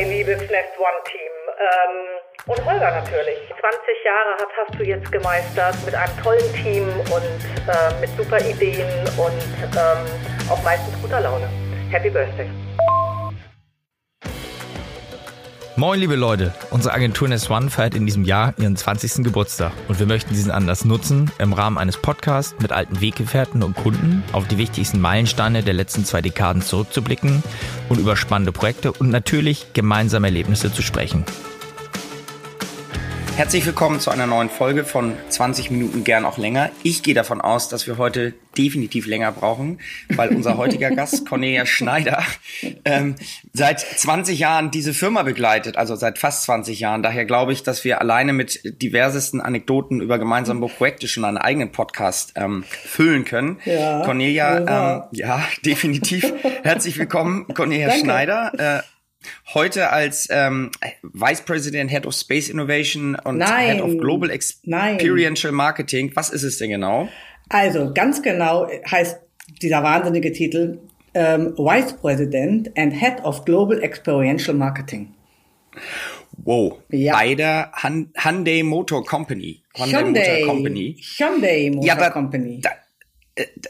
Hey, liebes Nest One Team. Ähm, und Holger natürlich. 20 Jahre hast, hast du jetzt gemeistert mit einem tollen Team und äh, mit super Ideen und ähm, auch meistens guter Laune. Happy Birthday. Moin, liebe Leute. Unsere Agentur Nest One feiert in diesem Jahr ihren 20. Geburtstag und wir möchten diesen Anlass nutzen, im Rahmen eines Podcasts mit alten Weggefährten und Kunden auf die wichtigsten Meilensteine der letzten zwei Dekaden zurückzublicken und über spannende Projekte und natürlich gemeinsame Erlebnisse zu sprechen. Herzlich willkommen zu einer neuen Folge von 20 Minuten gern auch länger. Ich gehe davon aus, dass wir heute definitiv länger brauchen, weil unser heutiger Gast, Cornelia Schneider, ähm, seit 20 Jahren diese Firma begleitet, also seit fast 20 Jahren. Daher glaube ich, dass wir alleine mit diversesten Anekdoten über gemeinsame Projekte schon einen eigenen Podcast ähm, füllen können. Ja, Cornelia, ähm, ja, definitiv. Herzlich willkommen, Cornelia Schneider. Äh, heute als ähm, Vice President, Head of Space Innovation und Nein. Head of Global Experiential Nein. Marketing. Was ist es denn genau? Also ganz genau heißt dieser wahnsinnige Titel ähm, Vice President and Head of Global Experiential Marketing. Wow. Ja. Bei der Hyundai Motor Company. Hyundai, Hyundai Motor Company. Hyundai Motor ja, da, Company. Da,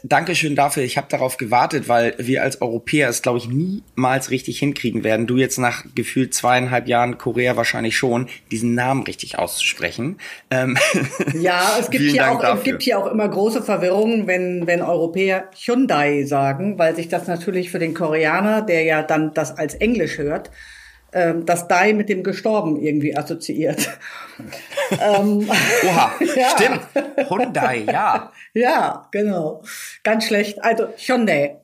Dankeschön dafür. Ich habe darauf gewartet, weil wir als Europäer es, glaube ich, niemals richtig hinkriegen werden. Du jetzt nach gefühlt zweieinhalb Jahren Korea wahrscheinlich schon, diesen Namen richtig auszusprechen. Ähm, ja, es gibt, hier auch, es gibt hier auch immer große Verwirrungen, wenn, wenn Europäer Hyundai sagen, weil sich das natürlich für den Koreaner, der ja dann das als Englisch hört, ähm, das Dai mit dem Gestorben irgendwie assoziiert. ähm, Oha, ja. stimmt. Hyundai, ja. Ja, genau. Ganz schlecht. Also Hyundai.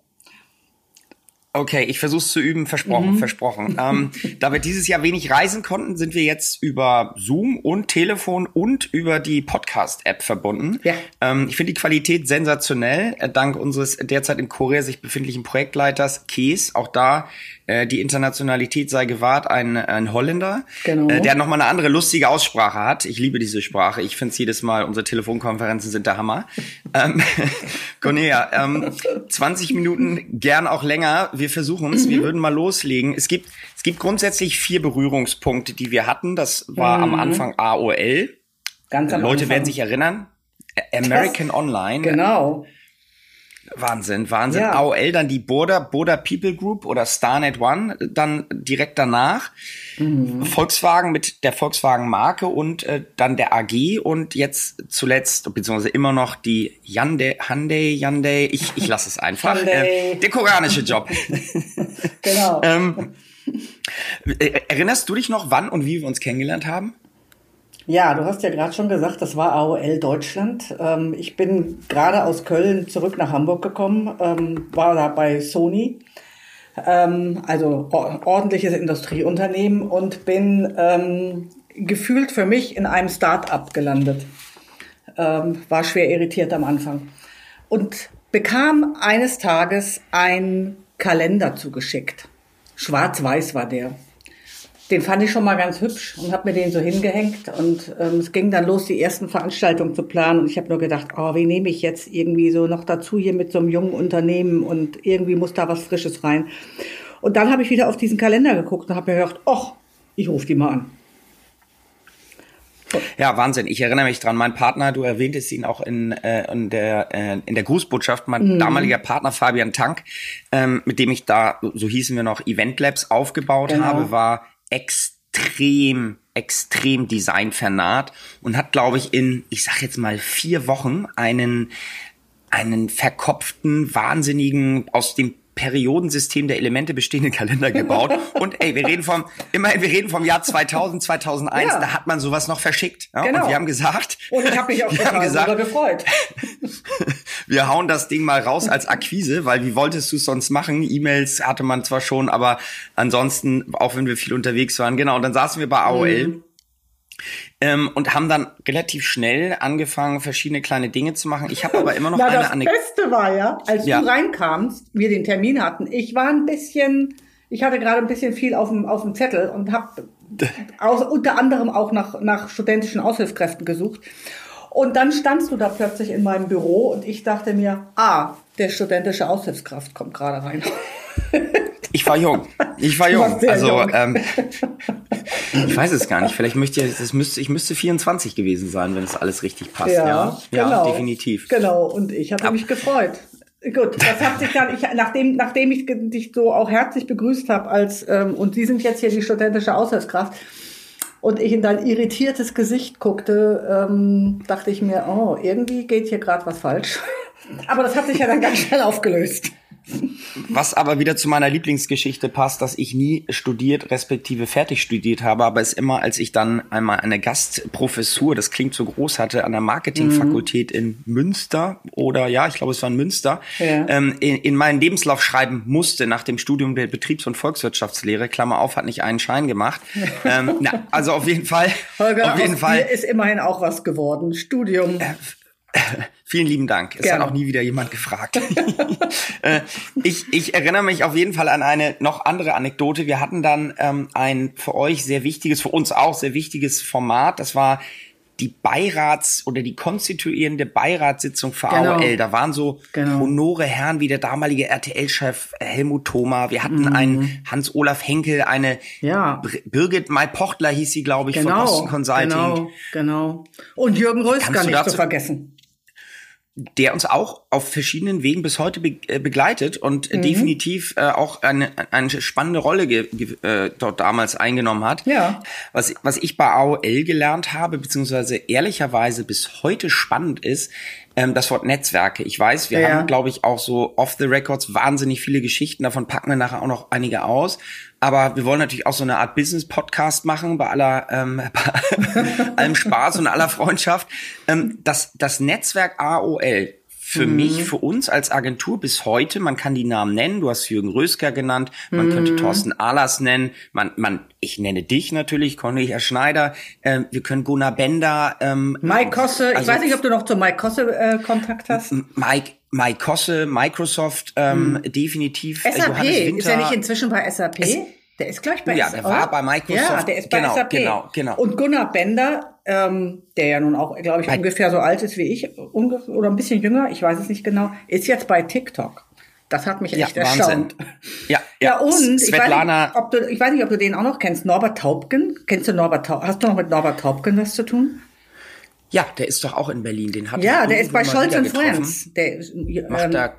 Okay, ich versuche es zu üben, versprochen, mhm. versprochen. Ähm, da wir dieses Jahr wenig reisen konnten, sind wir jetzt über Zoom und Telefon und über die Podcast-App verbunden. Ja. Ähm, ich finde die Qualität sensationell, äh, dank unseres derzeit in Korea sich befindlichen Projektleiters Kees. Auch da äh, die Internationalität sei gewahrt, ein, ein Holländer, genau. äh, der nochmal eine andere lustige Aussprache hat. Ich liebe diese Sprache. Ich finde es jedes Mal, unsere Telefonkonferenzen sind der Hammer. ähm, Cornelia, ähm, 20 Minuten, gern auch länger. Wir versuchen es. Mhm. Wir würden mal loslegen. Es gibt, es gibt grundsätzlich vier Berührungspunkte, die wir hatten. Das war mhm. am Anfang AOL. Ganz am Leute Anfang. werden sich erinnern. American das, Online. Genau. Wahnsinn, Wahnsinn. Ja. AOL, dann die Border, Border People Group oder Starnet One, dann direkt danach. Mhm. Volkswagen mit der Volkswagen-Marke und äh, dann der AG und jetzt zuletzt, beziehungsweise immer noch die Hyundai, Hyundai, Hyundai, ich, ich lasse es einfach. äh, der koreanische Job. genau. ähm, äh, erinnerst du dich noch, wann und wie wir uns kennengelernt haben? Ja, du hast ja gerade schon gesagt, das war AOL Deutschland. Ähm, ich bin gerade aus Köln zurück nach Hamburg gekommen, ähm, war da bei Sony, ähm, also ordentliches Industrieunternehmen und bin ähm, gefühlt für mich in einem Start-up gelandet. Ähm, war schwer irritiert am Anfang und bekam eines Tages ein Kalender zugeschickt. Schwarz-weiß war der den fand ich schon mal ganz hübsch und habe mir den so hingehängt und ähm, es ging dann los, die ersten Veranstaltungen zu planen und ich habe nur gedacht, oh, wie nehme ich jetzt irgendwie so noch dazu hier mit so einem jungen Unternehmen und irgendwie muss da was Frisches rein. Und dann habe ich wieder auf diesen Kalender geguckt und habe mir gedacht, oh, ich rufe die mal an. Ja, Wahnsinn. Ich erinnere mich dran. Mein Partner, du erwähntest ihn auch in, äh, in der äh, in der Grußbotschaft. Mein mhm. damaliger Partner Fabian Tank, ähm, mit dem ich da, so hießen wir noch, Event Labs aufgebaut genau. habe, war extrem, extrem designvernaht und hat, glaube ich, in, ich sag jetzt mal, vier Wochen einen, einen verkopften, wahnsinnigen, aus dem Periodensystem der Elemente bestehenden Kalender gebaut. Und ey, wir reden vom, immerhin, wir reden vom Jahr 2000, 2001, ja. da hat man sowas noch verschickt. Ja? Genau. Und wir haben gesagt. Und ich habe mich auch wir haben gesagt, gefreut. wir hauen das Ding mal raus als Akquise, weil wie wolltest du es sonst machen? E-Mails hatte man zwar schon, aber ansonsten, auch wenn wir viel unterwegs waren, genau, und dann saßen wir bei AOL. Mhm. Ähm, und haben dann relativ schnell angefangen, verschiedene kleine Dinge zu machen. Ich habe aber immer noch Na, eine Anekdote. Das Beste war ja, als ja. du reinkamst, wir den Termin hatten, ich war ein bisschen, ich hatte gerade ein bisschen viel auf dem, auf dem Zettel und habe unter anderem auch nach, nach studentischen Aushilfskräften gesucht. Und dann standst du da plötzlich in meinem Büro und ich dachte mir, ah, der studentische Aushilfskraft kommt gerade rein. Ich war jung. Ich war jung. Also jung. Ähm, ich weiß es gar nicht. Vielleicht möchte ich, das müsste, ich müsste 24 gewesen sein, wenn es alles richtig passt. Ja, ja, genau. ja definitiv. Genau. Und ich habe mich gefreut. Gut, das hat sich dann, ich, nachdem, nachdem ich dich so auch herzlich begrüßt habe als ähm, und Sie sind jetzt hier die studentische Aushilfskraft und ich in dein irritiertes Gesicht guckte, ähm, dachte ich mir, oh, irgendwie geht hier gerade was falsch. Aber das hat sich ja dann ganz schnell aufgelöst. Was aber wieder zu meiner Lieblingsgeschichte passt, dass ich nie studiert, respektive fertig studiert habe, aber es immer, als ich dann einmal eine Gastprofessur, das klingt so groß hatte, an der Marketingfakultät mhm. in Münster oder ja, ich glaube es war in Münster, ja. ähm, in, in meinen Lebenslauf schreiben musste nach dem Studium der Betriebs- und Volkswirtschaftslehre, Klammer auf, hat nicht einen Schein gemacht. ähm, na, also auf jeden Fall. Holger, auf jeden Fall ist immerhin auch was geworden. Studium. Äh, Vielen lieben Dank. Es Gerne. hat auch nie wieder jemand gefragt. Äh, ich, ich erinnere mich auf jeden Fall an eine noch andere Anekdote. Wir hatten dann ähm, ein für euch sehr wichtiges, für uns auch sehr wichtiges Format. Das war die Beirats- oder die konstituierende Beiratssitzung für genau. AOL. Da waren so genau. honore Herren wie der damalige RTL-Chef Helmut Thoma. Wir hatten mhm. einen Hans-Olaf Henkel, eine ja. Birgit May-Pochtler hieß sie, glaube ich, genau. von Boston Consulting. Genau, genau. Und Jürgen Rösker nicht zu vergessen der uns auch auf verschiedenen Wegen bis heute be äh, begleitet und mhm. definitiv äh, auch eine, eine spannende Rolle äh, dort damals eingenommen hat. Ja. Was, was ich bei AOL gelernt habe, beziehungsweise ehrlicherweise bis heute spannend ist, ähm, das Wort Netzwerke. Ich weiß, wir ja. haben, glaube ich, auch so off the records wahnsinnig viele Geschichten. Davon packen wir nachher auch noch einige aus. Aber wir wollen natürlich auch so eine Art Business-Podcast machen, bei aller ähm, bei allem Spaß und aller Freundschaft. Ähm, das, das Netzwerk AOL für mhm. mich, für uns als Agentur bis heute, man kann die Namen nennen, du hast Jürgen Rösker genannt, man mhm. könnte Thorsten Ahlers nennen, man, man, ich nenne dich natürlich, Cornelia Schneider, äh, wir können Gunnar Bender. Ähm, Mike Kosse, also, ich weiß nicht, ob du noch zu Mike Kosse äh, Kontakt hast. Mike, Mike Kosse, Microsoft, ähm, mhm. definitiv. Äh, SAP, ist er nicht inzwischen bei SAP? Es, der ist gleich bei Ja, der war bei Microsoft. Ja, der ist bei genau, SAP. Genau, genau. Und Gunnar Bender, ähm, der ja nun auch, glaube ich, bei ungefähr so alt ist wie ich, oder ein bisschen jünger, ich weiß es nicht genau, ist jetzt bei TikTok. Das hat mich echt ja, erstaunt. Ja, ja, ja und Svetlana. Ich weiß, nicht, ob du, ich weiß nicht, ob du den auch noch kennst. Norbert Taubken. Kennst du Norbert Taubken? Hast du noch mit Norbert Taubken was zu tun? Ja, der ist doch auch in Berlin. Den hat ja, der ist bei Scholz und Friends. Der macht ähm, da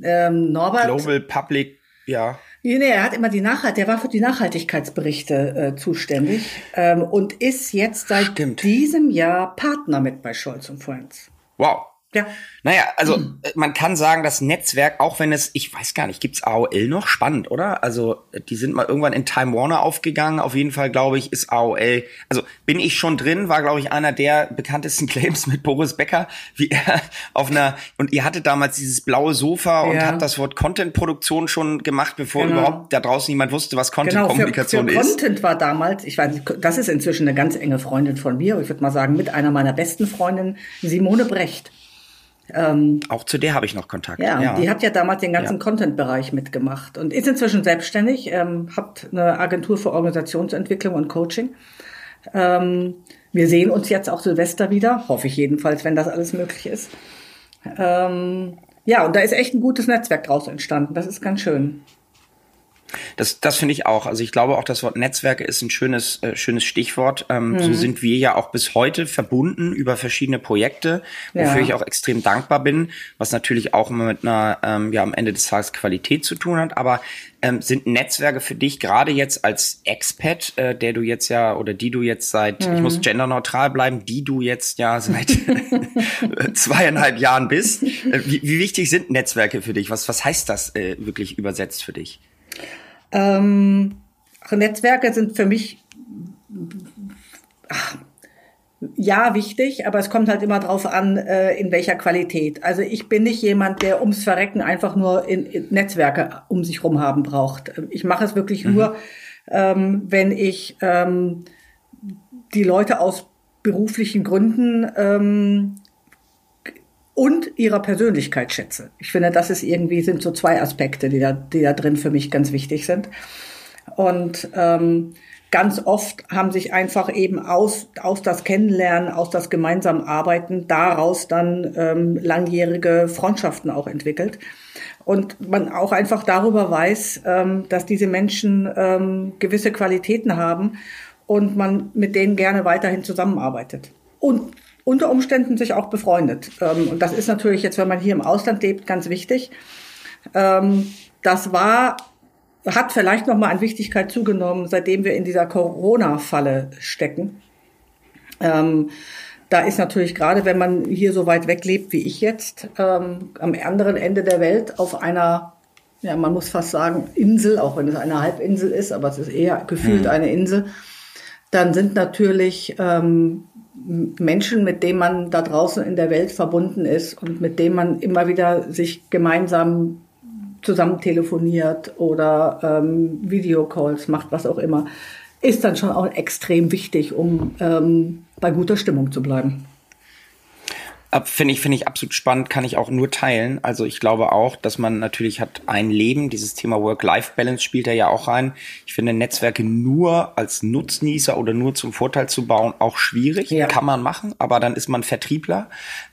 ähm, Norbert Global Public, ja. Nee, nee, er hat immer die Nachhalt, der war für die Nachhaltigkeitsberichte äh, zuständig ähm, und ist jetzt seit Stimmt. diesem Jahr Partner mit bei Scholz und Friends. Wow. Ja. Naja, also mhm. man kann sagen, das Netzwerk, auch wenn es, ich weiß gar nicht, gibt's AOL noch? Spannend, oder? Also die sind mal irgendwann in Time Warner aufgegangen. Auf jeden Fall, glaube ich, ist AOL, also bin ich schon drin, war, glaube ich, einer der bekanntesten Claims mit Boris Becker, wie er auf einer, und ihr hattet damals dieses blaue Sofa und ja. hat das Wort Content-Produktion schon gemacht, bevor genau. überhaupt da draußen niemand wusste, was Content-Kommunikation genau, für, für ist. Content war damals, ich weiß nicht, das ist inzwischen eine ganz enge Freundin von mir, ich würde mal sagen, mit einer meiner besten Freundinnen, Simone Brecht. Ähm, Auch zu der habe ich noch Kontakt. Ja, ja, die hat ja damals den ganzen ja. Content-Bereich mitgemacht und ist inzwischen selbstständig, ähm, hat eine Agentur für Organisationsentwicklung und Coaching. Ähm, wir sehen uns jetzt auch Silvester wieder, hoffe ich jedenfalls, wenn das alles möglich ist. Ähm, ja, und da ist echt ein gutes Netzwerk draus entstanden. Das ist ganz schön. Das, das finde ich auch. Also ich glaube auch, das Wort Netzwerke ist ein schönes, äh, schönes Stichwort. Ähm, mhm. So sind wir ja auch bis heute verbunden über verschiedene Projekte, wofür ja. ich auch extrem dankbar bin, was natürlich auch immer mit einer, ähm, ja, am Ende des Tages Qualität zu tun hat. Aber ähm, sind Netzwerke für dich gerade jetzt als Expat, äh, der du jetzt ja oder die du jetzt seit, mhm. ich muss genderneutral bleiben, die du jetzt ja seit zweieinhalb Jahren bist. Äh, wie, wie wichtig sind Netzwerke für dich? Was, was heißt das äh, wirklich übersetzt für dich? Ähm, Netzwerke sind für mich ach, ja wichtig, aber es kommt halt immer drauf an, äh, in welcher Qualität. Also ich bin nicht jemand, der ums Verrecken einfach nur in, in Netzwerke um sich rum haben braucht. Ich mache es wirklich mhm. nur, ähm, wenn ich ähm, die Leute aus beruflichen Gründen ähm, und ihrer Persönlichkeit schätze. Ich finde, das ist irgendwie, sind so zwei Aspekte, die da, die da drin für mich ganz wichtig sind. Und ähm, ganz oft haben sich einfach eben aus, aus das Kennenlernen, aus das gemeinsam Arbeiten daraus dann ähm, langjährige Freundschaften auch entwickelt. Und man auch einfach darüber weiß, ähm, dass diese Menschen ähm, gewisse Qualitäten haben und man mit denen gerne weiterhin zusammenarbeitet. Und unter Umständen sich auch befreundet. Ähm, und das ist natürlich jetzt, wenn man hier im Ausland lebt, ganz wichtig. Ähm, das war hat vielleicht noch mal an Wichtigkeit zugenommen, seitdem wir in dieser Corona-Falle stecken. Ähm, da ist natürlich gerade, wenn man hier so weit weg lebt wie ich jetzt, am anderen Ende der Welt auf einer, ja, man muss fast sagen, Insel, auch wenn es eine Halbinsel ist, aber es ist eher gefühlt mhm. eine Insel, dann sind natürlich ähm, Menschen, mit denen man da draußen in der Welt verbunden ist und mit denen man immer wieder sich gemeinsam zusammen telefoniert oder ähm, Videocalls macht, was auch immer, ist dann schon auch extrem wichtig, um ähm, bei guter Stimmung zu bleiben. Finde ich, finde ich absolut spannend, kann ich auch nur teilen. Also ich glaube auch, dass man natürlich hat ein Leben, dieses Thema Work-Life-Balance spielt da ja auch rein. Ich finde Netzwerke nur als Nutznießer oder nur zum Vorteil zu bauen auch schwierig. Ja. Kann man machen, aber dann ist man Vertriebler.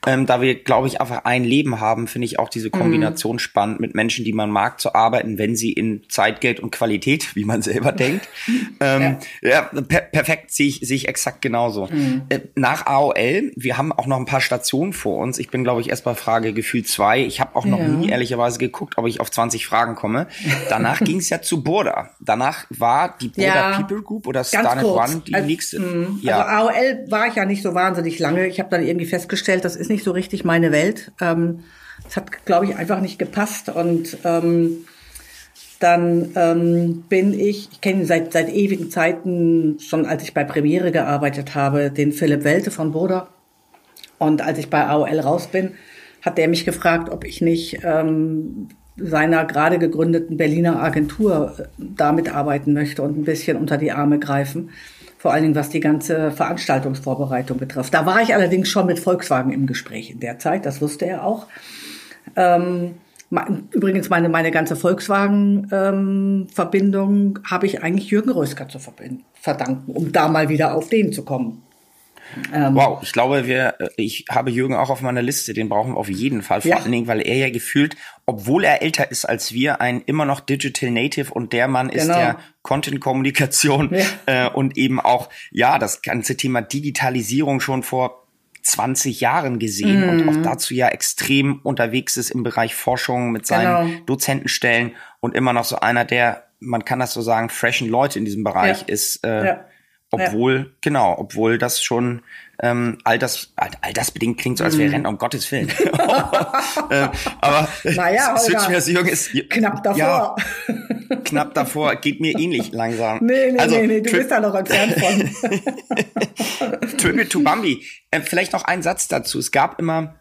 Ähm, da wir, glaube ich, einfach ein Leben haben, finde ich auch diese Kombination mhm. spannend, mit Menschen, die man mag, zu arbeiten, wenn sie in Zeit, Geld und Qualität, wie man selber denkt. ähm, ja, ja per perfekt, sehe ich, sehe ich exakt genauso. Mhm. Äh, nach AOL, wir haben auch noch ein paar Stationen Station vor uns. Ich bin, glaube ich, erst bei Frage Gefühl zwei. Ich habe auch noch ja. nie ehrlicherweise geguckt, ob ich auf 20 Fragen komme. Danach ging es ja zu Border. Danach war die Border ja, People Group oder Starnet One die also, nächste. Mh. Ja. Also AOL war ich ja nicht so wahnsinnig lange. Ich habe dann irgendwie festgestellt, das ist nicht so richtig meine Welt. Ähm, es hat, glaube ich, einfach nicht gepasst und ähm, dann ähm, bin ich, ich kenne ihn seit, seit ewigen Zeiten, schon als ich bei Premiere gearbeitet habe, den Philipp Welte von Boda. Und als ich bei AOL raus bin, hat der mich gefragt, ob ich nicht ähm, seiner gerade gegründeten Berliner Agentur äh, da mitarbeiten möchte und ein bisschen unter die Arme greifen. Vor allen Dingen, was die ganze Veranstaltungsvorbereitung betrifft. Da war ich allerdings schon mit Volkswagen im Gespräch in der Zeit, das wusste er auch. Ähm, übrigens, meine, meine ganze Volkswagen-Verbindung ähm, habe ich eigentlich Jürgen Rösker zu verdanken, um da mal wieder auf den zu kommen. Ähm, wow, ich glaube, wir, äh, ich habe Jürgen auch auf meiner Liste, den brauchen wir auf jeden Fall. Vor ja. allen Dingen, weil er ja gefühlt, obwohl er älter ist als wir, ein immer noch Digital Native und der Mann genau. ist der Content-Kommunikation ja. äh, und eben auch, ja, das ganze Thema Digitalisierung schon vor 20 Jahren gesehen mhm. und auch dazu ja extrem unterwegs ist im Bereich Forschung mit seinen genau. Dozentenstellen und immer noch so einer der, man kann das so sagen, freshen Leute in diesem Bereich ja. ist. Äh, ja obwohl, ja. genau, obwohl das schon ähm, all das, all, all das bedingt klingt so, als wäre mm. Rentner, um Gottes Willen. äh, aber naja, Switchverse Jung ist knapp davor. Ja, knapp davor, geht mir ähnlich langsam. Nee, nee, also, nee, nee, du bist da noch entfernt von. Tribute to Bambi. Äh, vielleicht noch ein Satz dazu. Es gab immer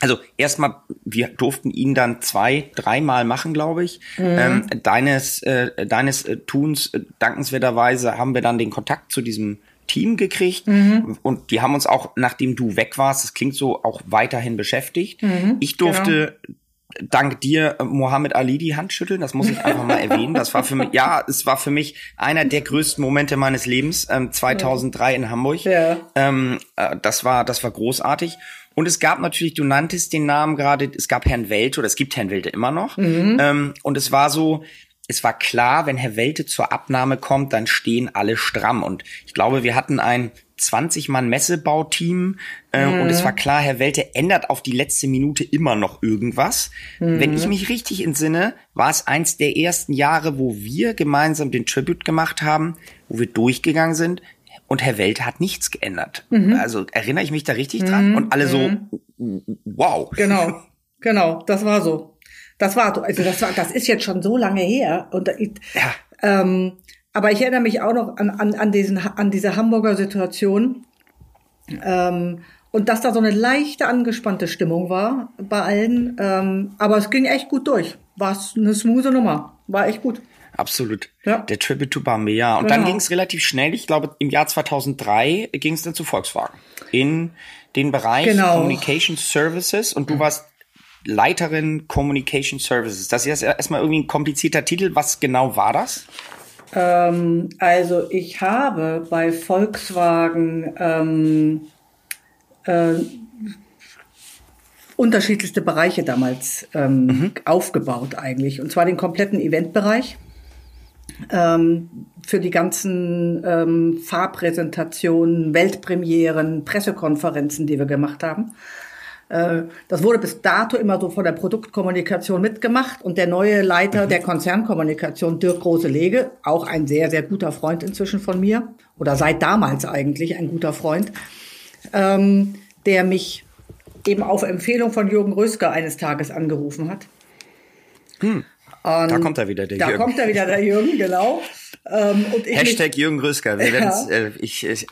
also erstmal, wir durften ihn dann zwei, dreimal machen, glaube ich. Mhm. Ähm, deines äh, deines äh, Tuns äh, dankenswerterweise haben wir dann den Kontakt zu diesem Team gekriegt mhm. und die haben uns auch, nachdem du weg warst, das klingt so, auch weiterhin beschäftigt. Mhm, ich durfte genau. dank dir äh, Mohammed Ali die Hand schütteln, das muss ich einfach mal erwähnen. Das war für mich, ja, es war für mich einer der größten Momente meines Lebens, ähm, 2003 in Hamburg. Ja. Ähm, äh, das war, das war großartig. Und es gab natürlich, du nanntest den Namen gerade, es gab Herrn Welte oder es gibt Herrn Welte immer noch. Mhm. Ähm, und es war so, es war klar, wenn Herr Welte zur Abnahme kommt, dann stehen alle stramm. Und ich glaube, wir hatten ein 20-Mann-Messebauteam äh, mhm. und es war klar, Herr Welte ändert auf die letzte Minute immer noch irgendwas. Mhm. Wenn ich mich richtig entsinne, war es eins der ersten Jahre, wo wir gemeinsam den Tribute gemacht haben, wo wir durchgegangen sind. Und Herr Welt hat nichts geändert. Mhm. Also erinnere ich mich da richtig dran? Mhm. Und alle so, mhm. wow. Genau, genau, das war so. Das war so. Also das war, das ist jetzt schon so lange her. Und ich, ja. ähm, aber ich erinnere mich auch noch an, an, an, diesen, an diese Hamburger Situation. Ähm, und dass da so eine leichte angespannte Stimmung war bei allen. Ähm, aber es ging echt gut durch. War eine smooth Nummer. War echt gut absolut. Ja. Der Tribute to ja. Und genau. dann ging es relativ schnell. Ich glaube, im Jahr 2003 ging es dann zu Volkswagen. In den Bereich genau. Communication Services. Und du mhm. warst Leiterin Communication Services. Das ist erstmal irgendwie ein komplizierter Titel. Was genau war das? Ähm, also ich habe bei Volkswagen ähm, äh, unterschiedlichste Bereiche damals ähm, mhm. aufgebaut eigentlich. Und zwar den kompletten Eventbereich für die ganzen ähm, Fahrpräsentationen, Weltpremieren, Pressekonferenzen, die wir gemacht haben. Äh, das wurde bis dato immer so von der Produktkommunikation mitgemacht und der neue Leiter mhm. der Konzernkommunikation, Dirk Große-Lege, auch ein sehr, sehr guter Freund inzwischen von mir oder seit damals eigentlich ein guter Freund, ähm, der mich eben auf Empfehlung von Jürgen Rösker eines Tages angerufen hat. Hm. Und da kommt er wieder, der da Jürgen. Da kommt er wieder, der Jürgen, genau. Ähm, und ich Hashtag mich, Jürgen Rösker. Wir ja. äh, ich, ich,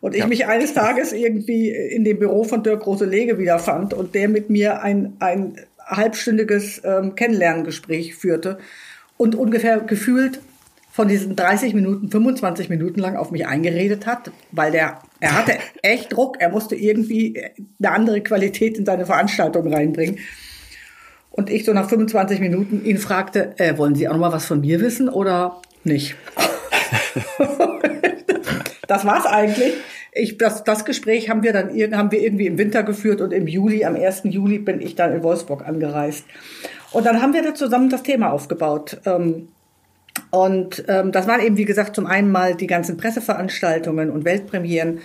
und ich ja. mich eines Tages irgendwie in dem Büro von Dirk Große-Lege wiederfand und der mit mir ein, ein halbstündiges ähm, Kennenlerngespräch führte und ungefähr gefühlt von diesen 30 Minuten, 25 Minuten lang auf mich eingeredet hat, weil der, er hatte echt Druck, er musste irgendwie eine andere Qualität in seine Veranstaltung reinbringen. Und ich so nach 25 Minuten ihn fragte, äh, wollen Sie auch noch mal was von mir wissen oder nicht? das war's eigentlich. Ich, das, das Gespräch haben wir dann haben wir irgendwie im Winter geführt und im Juli, am 1. Juli bin ich dann in Wolfsburg angereist. Und dann haben wir da zusammen das Thema aufgebaut. Ähm, und ähm, das waren eben, wie gesagt, zum einen mal die ganzen Presseveranstaltungen und Weltpremieren.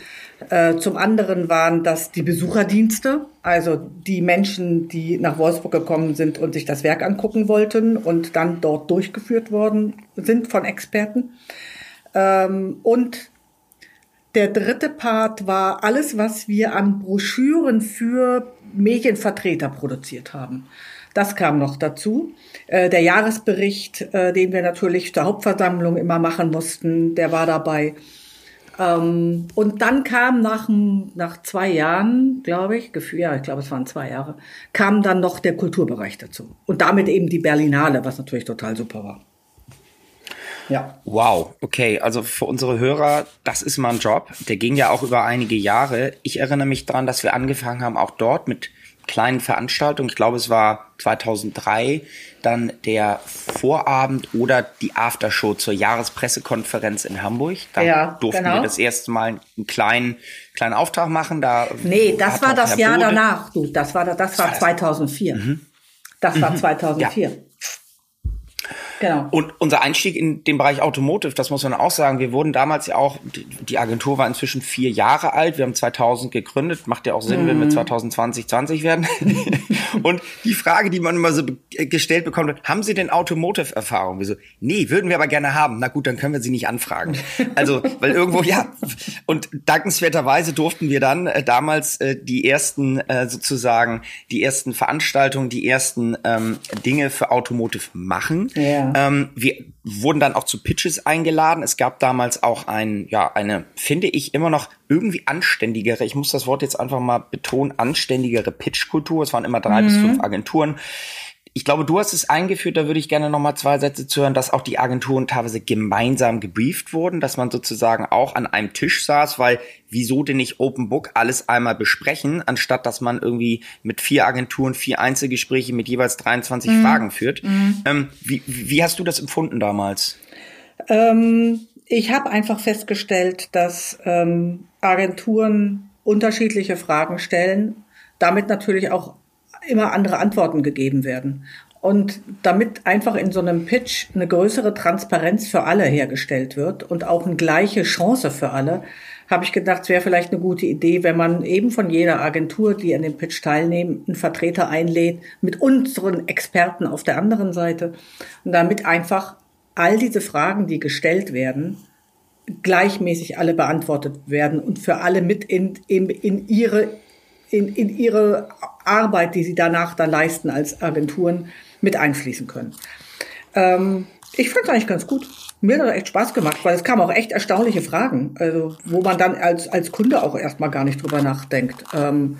Äh, zum anderen waren das die Besucherdienste, also die Menschen, die nach Wolfsburg gekommen sind und sich das Werk angucken wollten und dann dort durchgeführt worden sind von Experten. Ähm, und der dritte Part war alles, was wir an Broschüren für Medienvertreter produziert haben. Das kam noch dazu. Äh, der Jahresbericht, äh, den wir natürlich zur Hauptversammlung immer machen mussten, der war dabei. Ähm, und dann kam nach, nach zwei Jahren, glaube ich, ja, ich glaube, es waren zwei Jahre, kam dann noch der Kulturbereich dazu. Und damit eben die Berlinale, was natürlich total super war. Ja. Wow, okay. Also für unsere Hörer, das ist mal ein Job. Der ging ja auch über einige Jahre. Ich erinnere mich daran, dass wir angefangen haben, auch dort mit kleinen Veranstaltungen. Ich glaube, es war 2003 dann der Vorabend oder die Aftershow zur Jahrespressekonferenz in Hamburg. Da ja, durften genau. wir das erste Mal einen kleinen, kleinen Auftrag machen. Da nee, das war das Herr Jahr Bode danach. Du, das war, das war 2004. Mhm. Das war 2004. Mhm. Ja. Genau. Und unser Einstieg in den Bereich Automotive, das muss man auch sagen, wir wurden damals ja auch, die Agentur war inzwischen vier Jahre alt, wir haben 2000 gegründet, macht ja auch Sinn, mhm. wenn wir 2020 mhm. 20 werden. und die Frage, die man immer so gestellt bekommt, haben Sie denn Automotive-Erfahrung? Wir so, nee, würden wir aber gerne haben. Na gut, dann können wir Sie nicht anfragen. Also, weil irgendwo, ja. Und dankenswerterweise durften wir dann äh, damals äh, die ersten äh, sozusagen, die ersten Veranstaltungen, die ersten ähm, Dinge für Automotive machen. Ja. Ähm, wir wurden dann auch zu Pitches eingeladen. Es gab damals auch ein, ja, eine, finde ich, immer noch irgendwie anständigere, ich muss das Wort jetzt einfach mal betonen, anständigere Pitch-Kultur. Es waren immer drei mhm. bis fünf Agenturen ich glaube, du hast es eingeführt, da würde ich gerne noch mal zwei Sätze zu hören, dass auch die Agenturen teilweise gemeinsam gebrieft wurden, dass man sozusagen auch an einem Tisch saß, weil wieso denn nicht Open Book alles einmal besprechen, anstatt dass man irgendwie mit vier Agenturen vier Einzelgespräche mit jeweils 23 mhm. Fragen führt. Mhm. Ähm, wie, wie hast du das empfunden damals? Ähm, ich habe einfach festgestellt, dass ähm, Agenturen unterschiedliche Fragen stellen, damit natürlich auch immer andere Antworten gegeben werden. Und damit einfach in so einem Pitch eine größere Transparenz für alle hergestellt wird und auch eine gleiche Chance für alle, habe ich gedacht, es wäre vielleicht eine gute Idee, wenn man eben von jeder Agentur, die an dem Pitch teilnehmen, einen Vertreter einlädt mit unseren Experten auf der anderen Seite und damit einfach all diese Fragen, die gestellt werden, gleichmäßig alle beantwortet werden und für alle mit in, in, in ihre in, in ihre Arbeit, die sie danach dann leisten als Agenturen, mit einfließen können. Ähm, ich fand es eigentlich ganz gut. Mir hat das echt Spaß gemacht, weil es kamen auch echt erstaunliche Fragen, also wo man dann als, als Kunde auch erstmal gar nicht drüber nachdenkt. Ähm,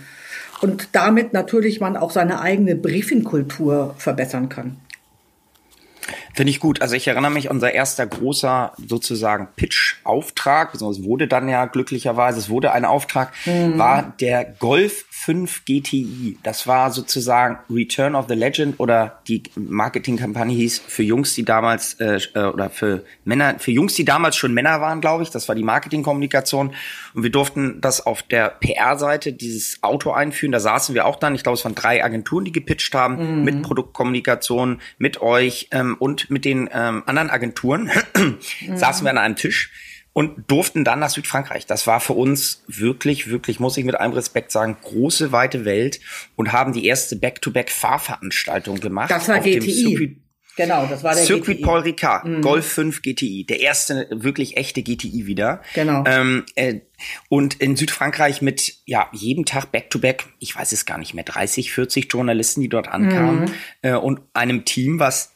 und damit natürlich man auch seine eigene Briefingkultur verbessern kann. Finde ich gut. Also ich erinnere mich, unser erster großer sozusagen Pitch-Auftrag, es wurde dann ja glücklicherweise, es wurde ein Auftrag, mhm. war der Golf 5 GTI. Das war sozusagen Return of the Legend oder die Marketingkampagne hieß für Jungs, die damals äh, äh, oder für Männer, für Jungs, die damals schon Männer waren, glaube ich. Das war die Marketingkommunikation. Und wir durften das auf der PR-Seite dieses Auto einführen. Da saßen wir auch dann. Ich glaube, es waren drei Agenturen, die gepitcht haben mhm. mit Produktkommunikation, mit euch ähm, und mit den ähm, anderen Agenturen mhm. saßen wir an einem Tisch und durften dann nach Südfrankreich. Das war für uns wirklich, wirklich, muss ich mit allem Respekt sagen, große, weite Welt und haben die erste Back-to-Back-Fahrveranstaltung gemacht. Das war GTI. Genau, das war der Circuit GTI. Paul Ricard, mhm. Golf 5 GTI, der erste wirklich echte GTI wieder. Genau. Ähm, äh, und in Südfrankreich mit ja jedem Tag Back-to-Back, ich weiß es gar nicht mehr, 30, 40 Journalisten, die dort ankamen mhm. äh, und einem Team, was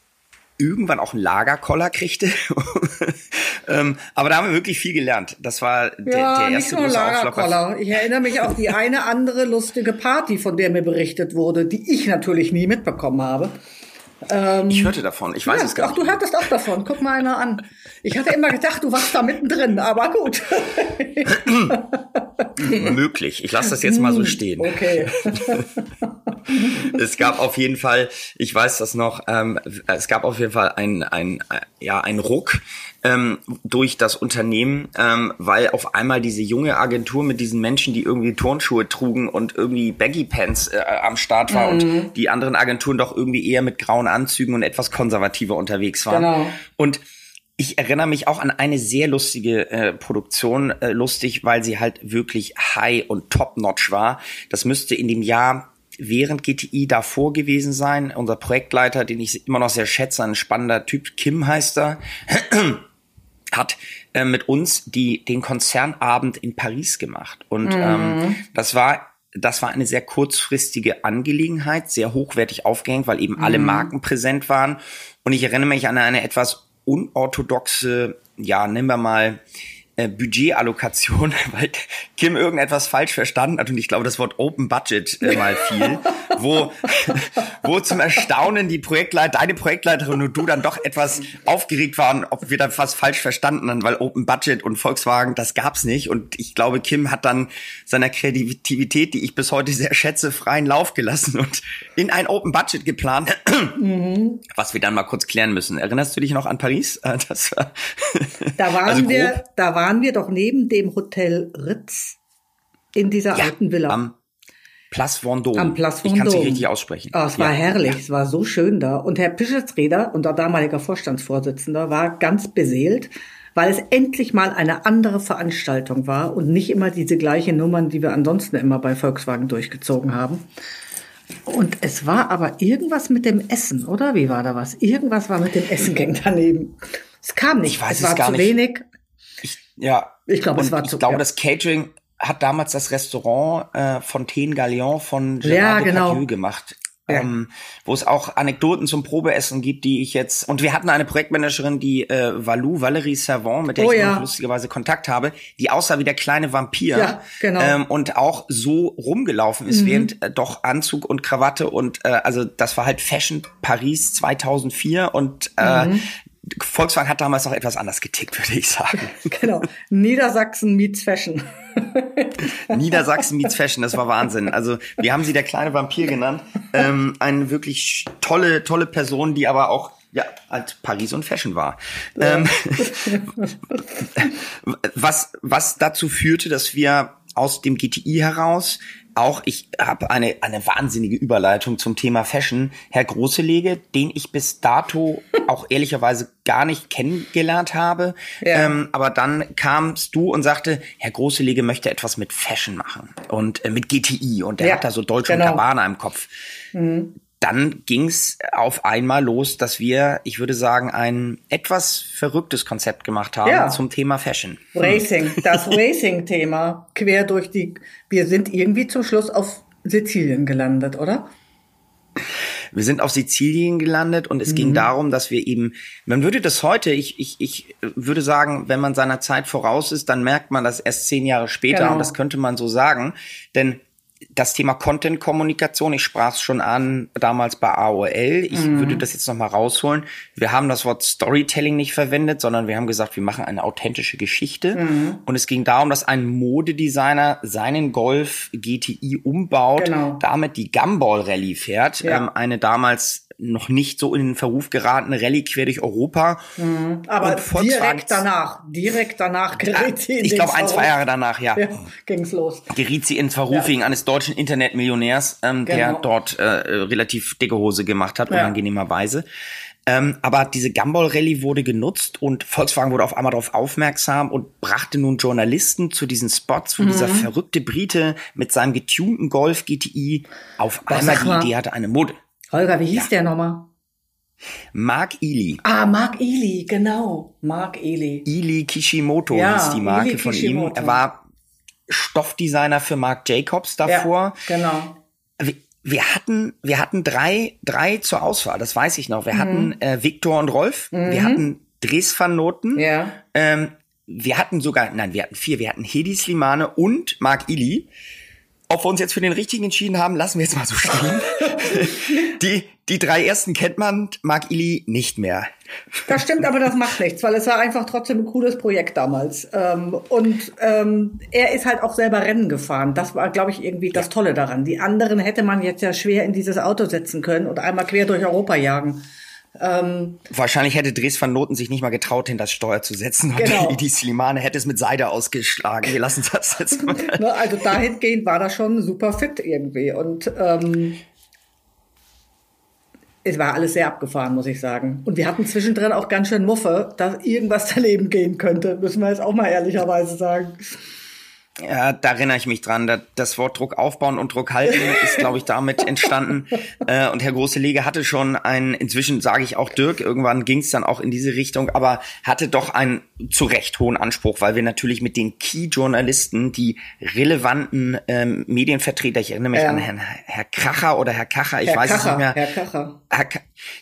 irgendwann auch einen Lagerkoller kriegte. ähm, aber da haben wir wirklich viel gelernt. Das war der, ja, der erste nicht nur Lagerkoller. Ich erinnere mich auch die eine andere lustige Party, von der mir berichtet wurde, die ich natürlich nie mitbekommen habe. Ähm, ich hörte davon, ich weiß ja, es gar nicht. Ach, du hörtest auch davon. Guck mal einer an. Ich hatte immer gedacht, du warst da mittendrin, aber gut. Möglich. Ich lasse das jetzt mal so stehen. Okay. es gab auf jeden Fall, ich weiß das noch, ähm, es gab auf jeden Fall ein, ein, ja, ein Ruck ähm, durch das Unternehmen, ähm, weil auf einmal diese junge Agentur mit diesen Menschen, die irgendwie Turnschuhe trugen und irgendwie Baggy Pants äh, am Start war mhm. und die anderen Agenturen doch irgendwie eher mit grauen Anzügen und etwas konservativer unterwegs waren. Genau. Und ich erinnere mich auch an eine sehr lustige äh, Produktion, äh, lustig, weil sie halt wirklich high und top-notch war. Das müsste in dem Jahr während GTI davor gewesen sein. Unser Projektleiter, den ich immer noch sehr schätze, ein spannender Typ, Kim heißt er, hat äh, mit uns die, den Konzernabend in Paris gemacht. Und mhm. ähm, das war das war eine sehr kurzfristige Angelegenheit, sehr hochwertig aufgehängt, weil eben mhm. alle Marken präsent waren. Und ich erinnere mich an eine etwas unorthodoxe, ja, nehmen wir mal, äh, Budgetallokation, weil Kim irgendetwas falsch verstanden hat und ich glaube, das Wort Open Budget äh, mal fiel, wo, wo zum Erstaunen die Projektleiter, deine Projektleiterin und du dann doch etwas aufgeregt waren, ob wir da was falsch verstanden haben, weil Open Budget und Volkswagen, das gab's nicht und ich glaube, Kim hat dann seiner Kreativität, die ich bis heute sehr schätze, freien Lauf gelassen und in ein Open Budget geplant, mhm. was wir dann mal kurz klären müssen. Erinnerst du dich noch an Paris? Das war da waren also wir, da waren waren wir doch neben dem Hotel Ritz in dieser ja, alten Villa. Am Place Vendôme. Am Place Vendôme. Ich kann es nicht richtig aussprechen. Oh, es war ja. herrlich, ja. es war so schön da. Und Herr Pischetsreder, unser damaliger Vorstandsvorsitzender, war ganz beseelt, weil es endlich mal eine andere Veranstaltung war und nicht immer diese gleichen Nummern, die wir ansonsten immer bei Volkswagen durchgezogen haben. Und es war aber irgendwas mit dem Essen, oder? Wie war da was? Irgendwas war mit dem Essengang daneben. Es kam nicht, ich weiß es war gar zu nicht. wenig. Ja. Ich glaube, es war zu Ich glaube, ja. das Catering hat damals das Restaurant äh, Fontaine Galion von Gerard ja, genau. Depardieu gemacht. Ja. Ähm, wo es auch Anekdoten zum Probeessen gibt, die ich jetzt und wir hatten eine Projektmanagerin, die äh, Valou, Valerie Savant, mit der oh, ich ja. lustigerweise Kontakt habe, die aussah wie der kleine Vampir ja, genau. ähm, und auch so rumgelaufen ist, mhm. während äh, doch Anzug und Krawatte und äh, also das war halt Fashion Paris 2004 und äh, mhm. Volkswagen hat damals noch etwas anders getickt, würde ich sagen. genau. Niedersachsen meets Fashion. Niedersachsen meets Fashion, das war Wahnsinn. Also wir haben sie der kleine Vampir genannt. Ähm, eine wirklich tolle, tolle Person, die aber auch ja, halt Paris und Fashion war. Ja. Ähm, was, was dazu führte, dass wir aus dem GTI heraus auch, ich habe eine, eine wahnsinnige Überleitung zum Thema Fashion. Herr Großelege, den ich bis dato auch ehrlicherweise gar nicht kennengelernt habe. Ja. Ähm, aber dann kamst du und sagte, Herr Großelege möchte etwas mit Fashion machen und äh, mit GTI und der ja, hat da so Deutsche genau. und Gabbana im Kopf. Mhm dann ging's auf einmal los, dass wir, ich würde sagen, ein etwas verrücktes Konzept gemacht haben ja. zum Thema Fashion. Racing, das Racing-Thema quer durch die. Wir sind irgendwie zum Schluss auf Sizilien gelandet, oder? Wir sind auf Sizilien gelandet und es mhm. ging darum, dass wir eben, man würde das heute, ich, ich, ich würde sagen, wenn man seiner Zeit voraus ist, dann merkt man das erst zehn Jahre später genau. und das könnte man so sagen. Denn das Thema Content-Kommunikation, ich sprach es schon an, damals bei AOL. Ich mhm. würde das jetzt nochmal rausholen. Wir haben das Wort Storytelling nicht verwendet, sondern wir haben gesagt, wir machen eine authentische Geschichte. Mhm. Und es ging darum, dass ein Modedesigner seinen Golf GTI umbaut, genau. damit die Gumball Rallye fährt. Ja. Ähm, eine damals noch nicht so in den Verruf geratene Rallye quer durch Europa. Mhm. Aber direkt danach, direkt danach geriet sie in Ich glaube, ein, zwei Jahre danach, ja. ja ging's los. Geriet sie ins Verruf ja. wegen eines deutschen Internetmillionärs, ähm, genau. der dort äh, relativ dicke Hose gemacht hat, ja. unangenehmerweise. Ähm, aber diese Gumball Rallye wurde genutzt und Volkswagen wurde auf einmal darauf aufmerksam und brachte nun Journalisten zu diesen Spots, wo mhm. dieser verrückte Brite mit seinem getunten Golf GTI auf einmal die Idee hatte, eine Mode Holger, wie hieß ja. der nochmal? Mark Ely. Ah, Mark Ely, genau. Mark Ely. Ely Kishimoto ja, hieß die Marke Ili von Kishimoto. ihm. Er war Stoffdesigner für Marc Jacobs davor. Ja, genau. Wir, wir, hatten, wir hatten drei, drei zur Auswahl, das weiß ich noch. Wir mhm. hatten äh, Viktor und Rolf, mhm. wir hatten Dres van Noten, ja. ähm, wir hatten sogar, nein, wir hatten vier, wir hatten Hedi Slimane und Mark Ili. Ob wir uns jetzt für den richtigen entschieden haben, lassen wir jetzt mal so stehen. die, die drei ersten kennt man, Mark Ili nicht mehr. Das stimmt, aber das macht nichts, weil es war einfach trotzdem ein cooles Projekt damals. Ähm, und ähm, er ist halt auch selber Rennen gefahren. Das war, glaube ich, irgendwie das Tolle daran. Die anderen hätte man jetzt ja schwer in dieses Auto setzen können und einmal quer durch Europa jagen. Ähm, Wahrscheinlich hätte Dres van Noten sich nicht mal getraut, hinter das Steuer zu setzen. Und genau. die, die Slimane hätte es mit Seide ausgeschlagen. Wir lassen das jetzt mal. Ne, also dahingehend war das schon super fit irgendwie. Und ähm, es war alles sehr abgefahren, muss ich sagen. Und wir hatten zwischendrin auch ganz schön Muffe, dass irgendwas daneben gehen könnte, müssen wir jetzt auch mal ehrlicherweise sagen. Ja, da erinnere ich mich dran. Das Wort Druck aufbauen und Druck halten ist, glaube ich, damit entstanden. Äh, und Herr Große Lege hatte schon einen, inzwischen sage ich auch Dirk, irgendwann ging es dann auch in diese Richtung, aber hatte doch einen zu Recht hohen Anspruch, weil wir natürlich mit den Key-Journalisten, die relevanten ähm, Medienvertreter, ich erinnere mich ja. an Herrn Herr Kracher oder Herr Kacher, ich Herr weiß Kacher, es nicht mehr. Herr Kacher. Herr,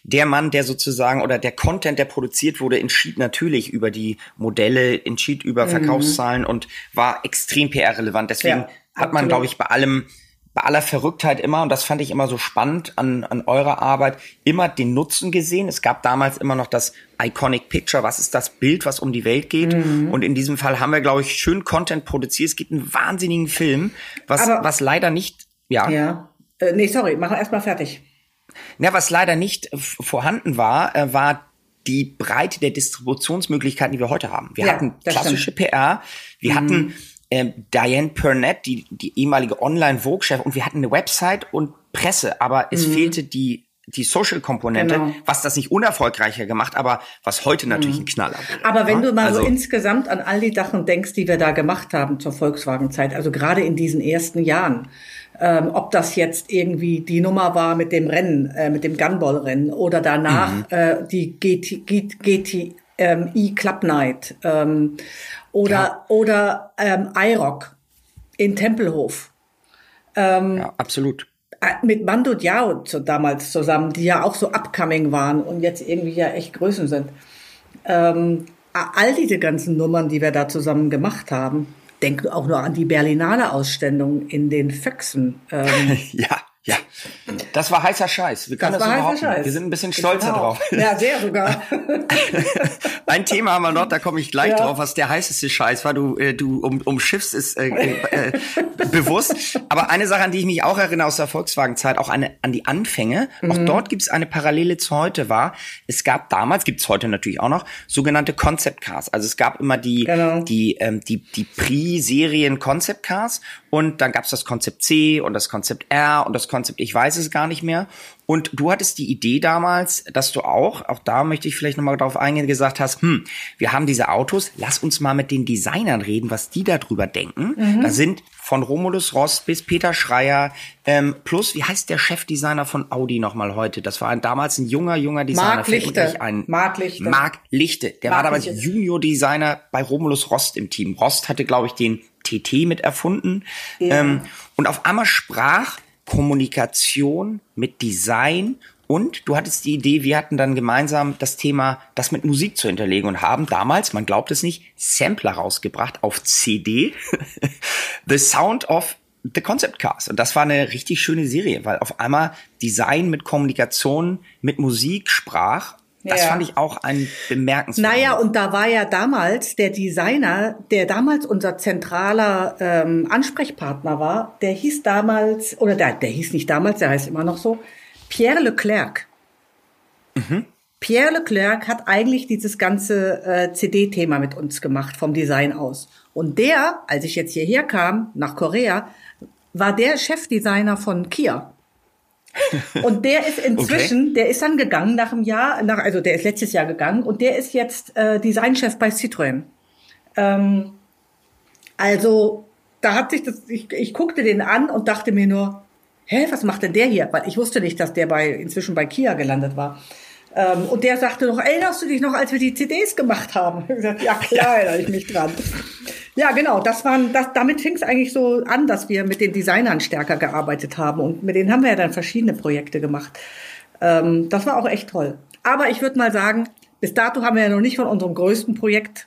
der Mann, der sozusagen oder der Content, der produziert wurde, entschied natürlich über die Modelle, entschied über mhm. Verkaufszahlen und war extrem PR-relevant. Deswegen ja, hat man, glaube ich, bei allem bei aller Verrücktheit immer, und das fand ich immer so spannend an, an eurer Arbeit, immer den Nutzen gesehen. Es gab damals immer noch das Iconic Picture, was ist das Bild, was um die Welt geht. Mhm. Und in diesem Fall haben wir, glaube ich, schön Content produziert. Es gibt einen wahnsinnigen Film, was, Aber, was leider nicht, ja. Ja. Äh, nee, sorry, machen erstmal fertig. Na, was leider nicht vorhanden war, äh, war die Breite der Distributionsmöglichkeiten, die wir heute haben. Wir ja, hatten klassische stimmt. PR, wir mhm. hatten äh, Diane Purnett, die, die ehemalige Online-Vogue-Chef, und wir hatten eine Website und Presse, aber es mhm. fehlte die die Social-Komponente, genau. was das nicht unerfolgreicher gemacht, aber was heute natürlich mhm. ein Knaller wäre. Aber wenn du mal also, so insgesamt an all die Sachen denkst, die wir da gemacht haben zur Volkswagen-Zeit, also gerade in diesen ersten Jahren, ähm, ob das jetzt irgendwie die Nummer war mit dem Rennen, äh, mit dem Gunball-Rennen oder danach mhm. äh, die GT, GT, ähm, E-Club Night ähm, oder, ja. oder ähm, IROC in Tempelhof. Ähm, ja, absolut. Äh, mit Mando Diao zu, damals zusammen, die ja auch so upcoming waren und jetzt irgendwie ja echt Größen sind. Ähm, all diese ganzen Nummern, die wir da zusammen gemacht haben, denke auch nur an die Berlinale Ausstellung in den Füchsen. Ähm, ja. Ja, das war heißer Scheiß. Wir können das, das behaupten. Scheiß. Wir sind ein bisschen stolz darauf. Ja, sehr sogar. ein Thema haben wir noch, da komme ich gleich ja. drauf, was der heißeste Scheiß war. Du, äh, du um, umschiffst es äh, äh, bewusst. Aber eine Sache, an die ich mich auch erinnere aus der Volkswagen-Zeit, auch eine, an die Anfänge. Mhm. Auch dort gibt es eine Parallele zu heute war. Es gab damals, gibt es heute natürlich auch noch, sogenannte Concept Cars. Also es gab immer die, genau. die, ähm, die, die Pre-Serien Concept Cars und dann gab es das Konzept C und das Konzept R und das Konzept, ich weiß es gar nicht mehr. Und du hattest die Idee damals, dass du auch, auch da möchte ich vielleicht nochmal drauf eingehen, gesagt hast, hm, wir haben diese Autos, lass uns mal mit den Designern reden, was die darüber denken. Mhm. Da sind von Romulus Ross bis Peter Schreier, ähm, plus, wie heißt der Chefdesigner von Audi nochmal heute? Das war ein, damals ein junger, junger Designer. Mark Lichte. Ein, Mark Lichte. Mark Lichte. Der Mark war damals Junior-Designer bei Romulus Rost im Team. Rost hatte, glaube ich, den TT mit erfunden. Ja. Ähm, und auf einmal sprach Kommunikation mit Design und du hattest die Idee, wir hatten dann gemeinsam das Thema, das mit Musik zu hinterlegen und haben damals, man glaubt es nicht, Sampler rausgebracht auf CD. The Sound of The Concept Cars. Und das war eine richtig schöne Serie, weil auf einmal Design mit Kommunikation, mit Musik sprach. Das ja. fand ich auch ein bemerkenswertes. Naja, und da war ja damals der Designer, der damals unser zentraler ähm, Ansprechpartner war, der hieß damals, oder der, der hieß nicht damals, der heißt immer noch so, Pierre Leclerc. Mhm. Pierre Leclerc hat eigentlich dieses ganze äh, CD-Thema mit uns gemacht, vom Design aus. Und der, als ich jetzt hierher kam, nach Korea, war der Chefdesigner von Kia. Und der ist inzwischen, okay. der ist dann gegangen nach einem Jahr, nach, also der ist letztes Jahr gegangen und der ist jetzt äh, Designchef bei Citroën. Ähm, also da hat sich das, ich, ich guckte den an und dachte mir nur, hä, was macht denn der hier? Weil ich wusste nicht, dass der bei inzwischen bei Kia gelandet war. Ähm, und der sagte noch, erinnerst du dich noch, als wir die CDs gemacht haben? Ich ja klar, erinnere ich mich dran. Ja, genau, das waren, das, damit fing es eigentlich so an, dass wir mit den Designern stärker gearbeitet haben. Und mit denen haben wir ja dann verschiedene Projekte gemacht. Ähm, das war auch echt toll. Aber ich würde mal sagen, bis dato haben wir ja noch nicht von unserem größten Projekt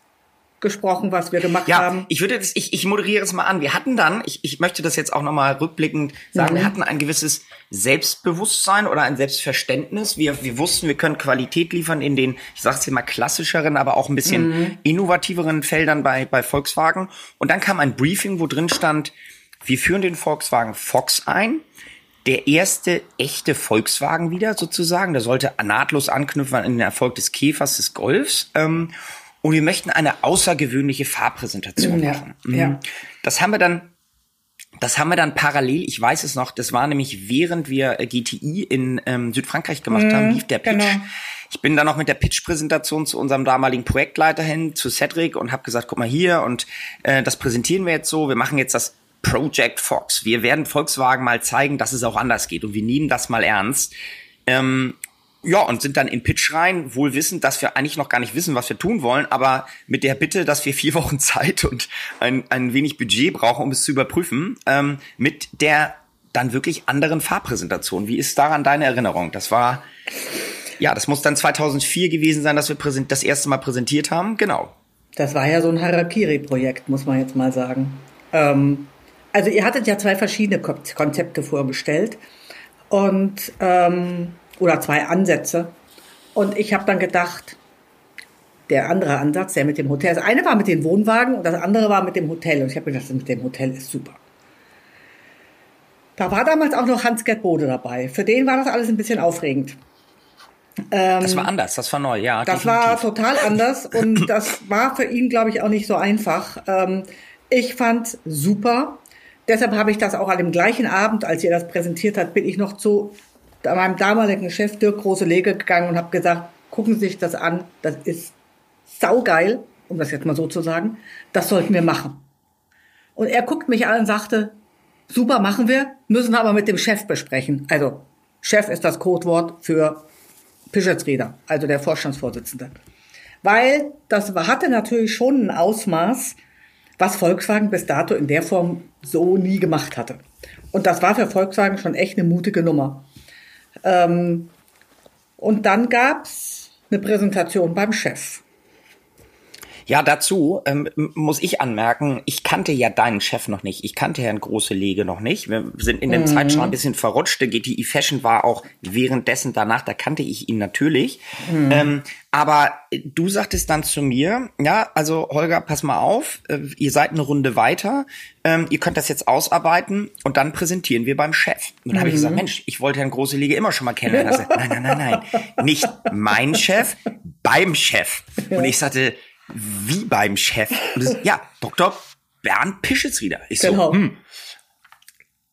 gesprochen, was wir gemacht ja, haben. Ich würde das, ich, ich moderiere es mal an. Wir hatten dann, ich, ich möchte das jetzt auch nochmal rückblickend sagen, mhm. wir hatten ein gewisses Selbstbewusstsein oder ein Selbstverständnis. Wir, wir wussten, wir können Qualität liefern in den, ich sage es hier mal klassischeren, aber auch ein bisschen mhm. innovativeren Feldern bei, bei Volkswagen. Und dann kam ein Briefing, wo drin stand, wir führen den Volkswagen Fox ein der erste echte Volkswagen wieder sozusagen. Der sollte nahtlos anknüpfen an den Erfolg des Käfers, des Golfs. Ähm, und wir möchten eine außergewöhnliche Farbpräsentation ja, machen. Mhm. Ja. Das haben wir dann das haben wir dann parallel, ich weiß es noch, das war nämlich während wir äh, GTI in ähm, Südfrankreich gemacht mhm, haben, lief der Pitch. Genau. Ich bin dann noch mit der Pitch-Präsentation zu unserem damaligen Projektleiter hin, zu Cedric und habe gesagt, guck mal hier und äh, das präsentieren wir jetzt so, wir machen jetzt das Project Fox. Wir werden Volkswagen mal zeigen, dass es auch anders geht und wir nehmen das mal ernst. Ähm, ja, und sind dann in Pitch rein, wohl wissend, dass wir eigentlich noch gar nicht wissen, was wir tun wollen, aber mit der Bitte, dass wir vier Wochen Zeit und ein, ein wenig Budget brauchen, um es zu überprüfen, ähm, mit der dann wirklich anderen Farbpräsentation. Wie ist daran deine Erinnerung? Das war, ja, das muss dann 2004 gewesen sein, dass wir präsent, das erste Mal präsentiert haben. Genau. Das war ja so ein Harakiri-Projekt, muss man jetzt mal sagen. Ähm, also ihr hattet ja zwei verschiedene Konzepte vorgestellt und ähm, oder zwei Ansätze. Und ich habe dann gedacht, der andere Ansatz, der mit dem Hotel, das eine war mit den Wohnwagen und das andere war mit dem Hotel. Und ich habe gedacht, das mit dem Hotel ist super. Da war damals auch noch Hans-Gerd Bode dabei. Für den war das alles ein bisschen aufregend. Ähm, das war anders, das war neu, ja. Das definitiv. war total anders und das war für ihn, glaube ich, auch nicht so einfach. Ähm, ich fand super. Deshalb habe ich das auch an dem gleichen Abend, als ihr das präsentiert hat, bin ich noch zu meinem damaligen Chef Dirk Große Lege gegangen und habe gesagt, gucken Sie sich das an, das ist saugeil, um das jetzt mal so zu sagen, das sollten wir machen. Und er guckt mich an und sagte, super, machen wir, müssen wir aber mit dem Chef besprechen. Also Chef ist das Codewort für Pischetsrieder, also der Vorstandsvorsitzende. Weil das hatte natürlich schon ein Ausmaß, was Volkswagen bis dato in der Form so nie gemacht hatte. Und das war für Volkswagen schon echt eine mutige Nummer. Ähm, und dann gab's eine Präsentation beim Chef. Ja, dazu ähm, muss ich anmerken, ich kannte ja deinen Chef noch nicht. Ich kannte Herrn Große Lege noch nicht. Wir sind in der mhm. Zeit schon ein bisschen verrutscht. Der GTI Fashion war auch währenddessen danach, da kannte ich ihn natürlich. Mhm. Ähm, aber du sagtest dann zu mir, ja, also Holger, pass mal auf, äh, ihr seid eine Runde weiter, ähm, ihr könnt das jetzt ausarbeiten und dann präsentieren wir beim Chef. Und dann mhm. habe ich gesagt. Mensch, ich wollte Herrn Große Liga immer schon mal kennenlernen. Er sagt, nein, nein, nein, nein, nicht mein Chef, beim Chef. Und ich sagte, wie beim Chef? Das, ja, Dr. Bernd Pischetsrieder. Ich so, genau. hm.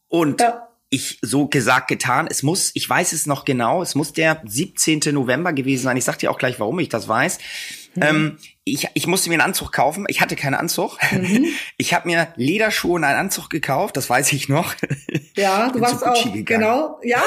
Und ja. ich so gesagt, getan, es muss, ich weiß es noch genau, es muss der 17. November gewesen sein. Ich sag dir auch gleich, warum ich das weiß. Mhm. Ähm, ich, ich musste mir einen Anzug kaufen. Ich hatte keinen Anzug. Mhm. Ich habe mir Lederschuhe und einen Anzug gekauft, das weiß ich noch. Ja, du warst auch, gegangen. genau, ja.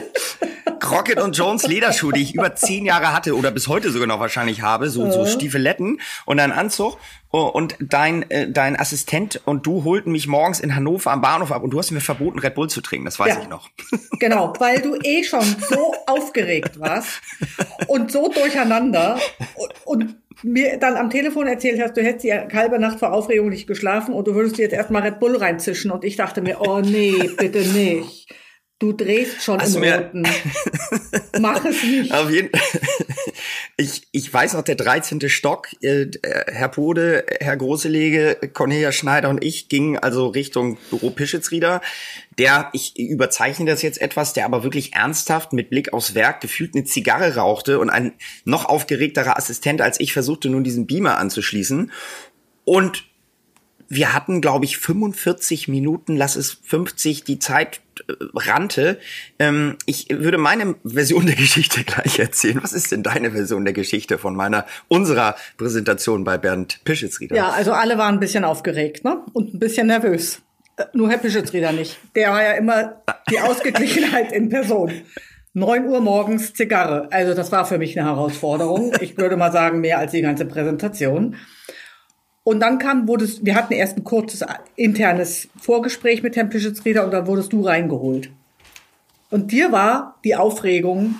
Crockett und Jones Lederschuhe, die ich über zehn Jahre hatte oder bis heute sogar noch wahrscheinlich habe, so, so Stiefeletten und einen Anzug. Oh, und dein, äh, dein Assistent und du holten mich morgens in Hannover am Bahnhof ab und du hast mir verboten, Red Bull zu trinken, das weiß ja, ich noch. Genau, weil du eh schon so aufgeregt warst und so durcheinander und, und mir dann am Telefon erzählt hast, du hättest die halbe Nacht vor Aufregung nicht geschlafen und du würdest dir jetzt erstmal Red Bull reinzischen und ich dachte mir, oh nee, bitte nicht. Du drehst schon Hast im Roten. Mach es nicht. Auf jeden ich, ich weiß noch, der 13. Stock, äh, Herr Pode, Herr Großelege, Cornelia Schneider und ich gingen also Richtung Büro Pischitzrieder. Der, ich überzeichne das jetzt etwas, der aber wirklich ernsthaft mit Blick aufs Werk gefühlt eine Zigarre rauchte und ein noch aufgeregterer Assistent als ich versuchte nun diesen Beamer anzuschließen. Und wir hatten, glaube ich, 45 Minuten, lass es 50, die Zeit äh, rannte. Ähm, ich würde meine Version der Geschichte gleich erzählen. Was ist denn deine Version der Geschichte von meiner, unserer Präsentation bei Bernd Pischitzrieder? Ja, also alle waren ein bisschen aufgeregt, ne? Und ein bisschen nervös. Äh, nur Herr Pischitzrieder nicht. Der war ja immer die Ausgeglichenheit in Person. 9 Uhr morgens Zigarre. Also das war für mich eine Herausforderung. Ich würde mal sagen, mehr als die ganze Präsentation. Und dann kam, wurdest, wir hatten erst ein kurzes internes Vorgespräch mit Herrn Pischitzrieder und dann wurdest du reingeholt. Und dir war die Aufregung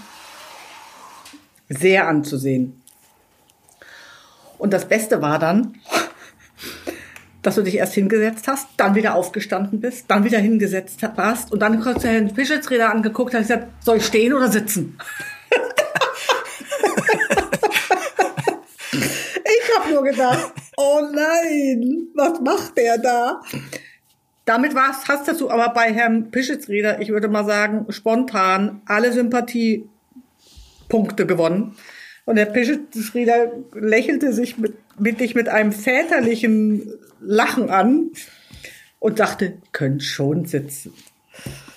sehr anzusehen. Und das Beste war dann, dass du dich erst hingesetzt hast, dann wieder aufgestanden bist, dann wieder hingesetzt warst und dann hast du Herrn Pischitzrieder angeguckt und gesagt, soll ich stehen oder sitzen? ich habe nur gedacht, oh nein, was macht der da? Damit war's, hast du aber bei Herrn Pischitzrieder, ich würde mal sagen, spontan alle Sympathiepunkte gewonnen. Und der Pischitzrieder lächelte sich mit, mit dich mit einem väterlichen Lachen an und sagte, könnt schon sitzen.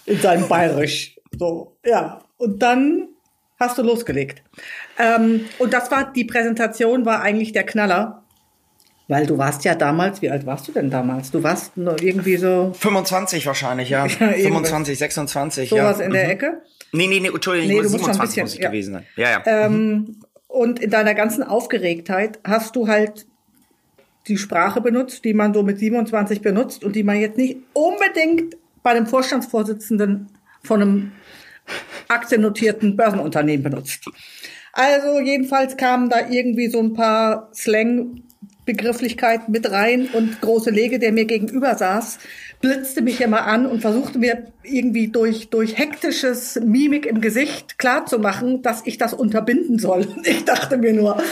In seinem Bayerisch. So, ja. Und dann hast du losgelegt. Ähm, und das war, die Präsentation war eigentlich der Knaller. Weil du warst ja damals, wie alt warst du denn damals? Du warst nur irgendwie so. 25 wahrscheinlich, ja. ja 25, 26, so ja. Sowas in der mhm. Ecke? Nee, nee, nee, Entschuldigung, nee, ich muss 27 bisschen, muss ich ja. gewesen sein. Ja, ja. Ähm, mhm. Und in deiner ganzen Aufgeregtheit hast du halt die Sprache benutzt, die man so mit 27 benutzt und die man jetzt nicht unbedingt bei einem Vorstandsvorsitzenden von einem aktiennotierten Börsenunternehmen benutzt. Also jedenfalls kamen da irgendwie so ein paar Slang Begrifflichkeit mit rein und große Lege, der mir gegenüber saß, blitzte mich immer an und versuchte mir irgendwie durch, durch hektisches Mimik im Gesicht klarzumachen, dass ich das unterbinden soll. Und ich dachte mir nur,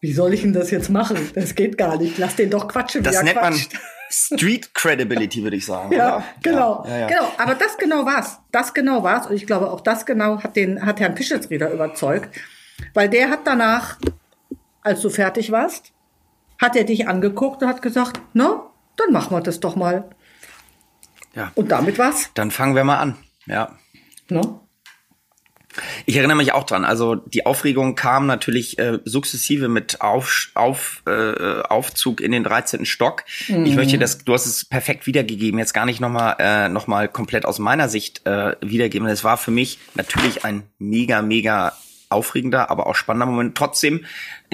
wie soll ich denn das jetzt machen? Das geht gar nicht. Lass den doch quatschen. Das nennt quatscht. man Street Credibility, würde ich sagen. ja, oder? genau. Ja, ja, ja. Genau. Aber das genau war's. Das genau war's. Und ich glaube, auch das genau hat den, hat Herrn Pischelsrieder überzeugt. Weil der hat danach, als du fertig warst, hat er dich angeguckt und hat gesagt, na, dann machen wir das doch mal. Ja. Und damit was? Dann fangen wir mal an. Ja. No? Ich erinnere mich auch dran. Also die Aufregung kam natürlich äh, sukzessive mit auf, auf, äh, Aufzug in den 13. Stock. Mhm. Ich möchte das, du hast es perfekt wiedergegeben, jetzt gar nicht nochmal äh, noch mal komplett aus meiner Sicht äh, wiedergeben. Es war für mich natürlich ein mega, mega aufregender, aber auch spannender Moment. Trotzdem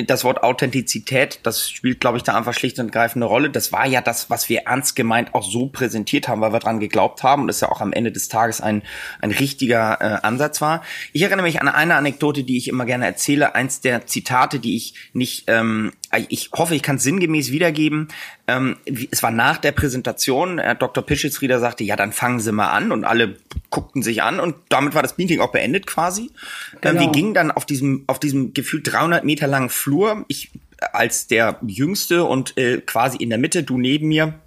das Wort Authentizität, das spielt, glaube ich, da einfach schlicht und ergreifend eine Rolle. Das war ja das, was wir ernst gemeint auch so präsentiert haben, weil wir dran geglaubt haben und das ja auch am Ende des Tages ein, ein richtiger äh, Ansatz war. Ich erinnere mich an eine Anekdote, die ich immer gerne erzähle. Eins der Zitate, die ich nicht, ähm, ich hoffe, ich kann es sinngemäß wiedergeben. Ähm, es war nach der Präsentation. Herr Dr. Pischitzrieder sagte, ja, dann fangen Sie mal an und alle guckten sich an und damit war das Meeting auch beendet quasi. Genau. Ähm, wir gingen dann auf diesem, auf diesem gefühlt 300 Meter langen Flur. Ich als der Jüngste und äh, quasi in der Mitte, du neben mir,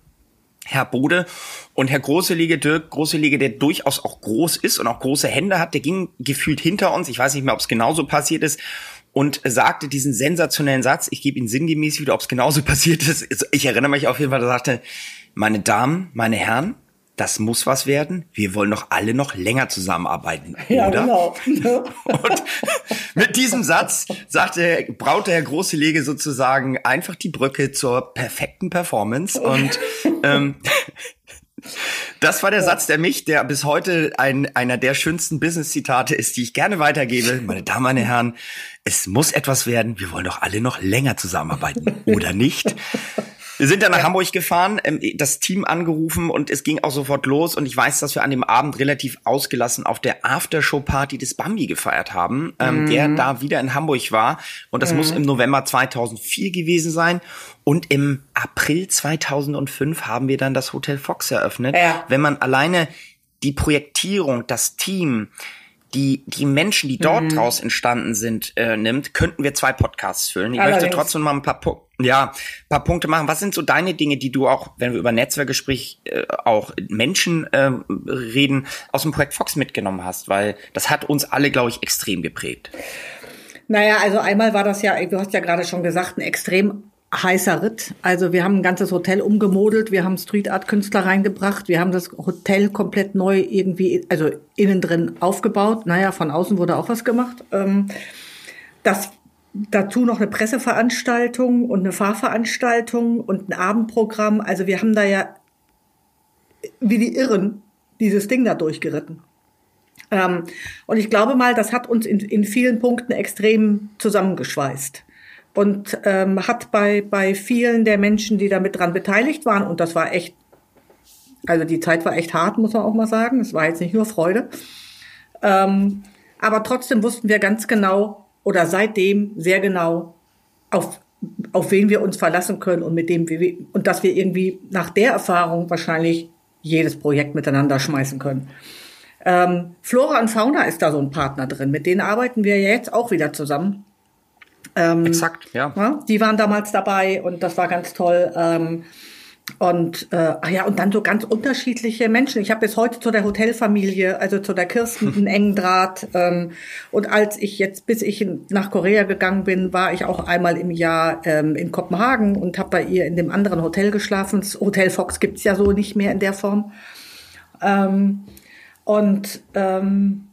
Herr Bode und Herr Großelege, Dirk Großelege, der durchaus auch groß ist und auch große Hände hat, der ging gefühlt hinter uns. Ich weiß nicht mehr, ob es genauso passiert ist und sagte diesen sensationellen Satz. Ich gebe ihn sinngemäß wieder, ob es genauso passiert ist. Ich erinnere mich auf jeden Fall, er sagte, meine Damen, meine Herren, das muss was werden. Wir wollen doch alle noch länger zusammenarbeiten, ja, oder? Genau. Und mit diesem Satz sagte, braute Herr Großelege sozusagen einfach die Brücke zur perfekten Performance und ähm, Das war der Satz, der mich, der bis heute ein, einer der schönsten Business-Zitate ist, die ich gerne weitergebe. Meine Damen, meine Herren, es muss etwas werden. Wir wollen doch alle noch länger zusammenarbeiten, oder nicht? Wir sind dann nach ja. Hamburg gefahren, ähm, das Team angerufen und es ging auch sofort los. Und ich weiß, dass wir an dem Abend relativ ausgelassen auf der Aftershow-Party des Bambi gefeiert haben, ähm, mhm. der da wieder in Hamburg war. Und das mhm. muss im November 2004 gewesen sein. Und im April 2005 haben wir dann das Hotel Fox eröffnet. Ja. Wenn man alleine die Projektierung, das Team, die, die Menschen, die dort mhm. draus entstanden sind, äh, nimmt, könnten wir zwei Podcasts füllen. Ich Allerdings. möchte trotzdem mal ein paar, ja, paar Punkte machen. Was sind so deine Dinge, die du auch, wenn wir über Netzwerkgespräch äh, auch Menschen äh, reden, aus dem Projekt Fox mitgenommen hast? Weil das hat uns alle, glaube ich, extrem geprägt. Naja, also einmal war das ja, du hast ja gerade schon gesagt, ein extrem heißer Ritt. Also wir haben ein ganzes Hotel umgemodelt, wir haben Street Art Künstler reingebracht, wir haben das Hotel komplett neu irgendwie, also innen drin aufgebaut. Naja, von außen wurde auch was gemacht. Ähm, das dazu noch eine Presseveranstaltung und eine Fahrveranstaltung und ein Abendprogramm. Also wir haben da ja wie die Irren dieses Ding da durchgeritten. Ähm, und ich glaube mal, das hat uns in, in vielen Punkten extrem zusammengeschweißt und ähm, hat bei, bei vielen der Menschen, die damit dran beteiligt waren, und das war echt, also die Zeit war echt hart, muss man auch mal sagen, es war jetzt nicht nur Freude, ähm, aber trotzdem wussten wir ganz genau oder seitdem sehr genau, auf, auf wen wir uns verlassen können und mit dem wir, und dass wir irgendwie nach der Erfahrung wahrscheinlich jedes Projekt miteinander schmeißen können. Ähm, Flora und Fauna ist da so ein Partner drin. Mit denen arbeiten wir jetzt auch wieder zusammen. Ähm, Exakt, ja. ja. Die waren damals dabei und das war ganz toll. Ähm, und äh, ach ja, und dann so ganz unterschiedliche Menschen. Ich habe bis heute zu der Hotelfamilie, also zu der Kirsten, einen engen Draht. Ähm, und als ich jetzt, bis ich nach Korea gegangen bin, war ich auch einmal im Jahr ähm, in Kopenhagen und habe bei ihr in dem anderen Hotel geschlafen. Das Hotel Fox gibt's ja so nicht mehr in der Form. Ähm, und ähm,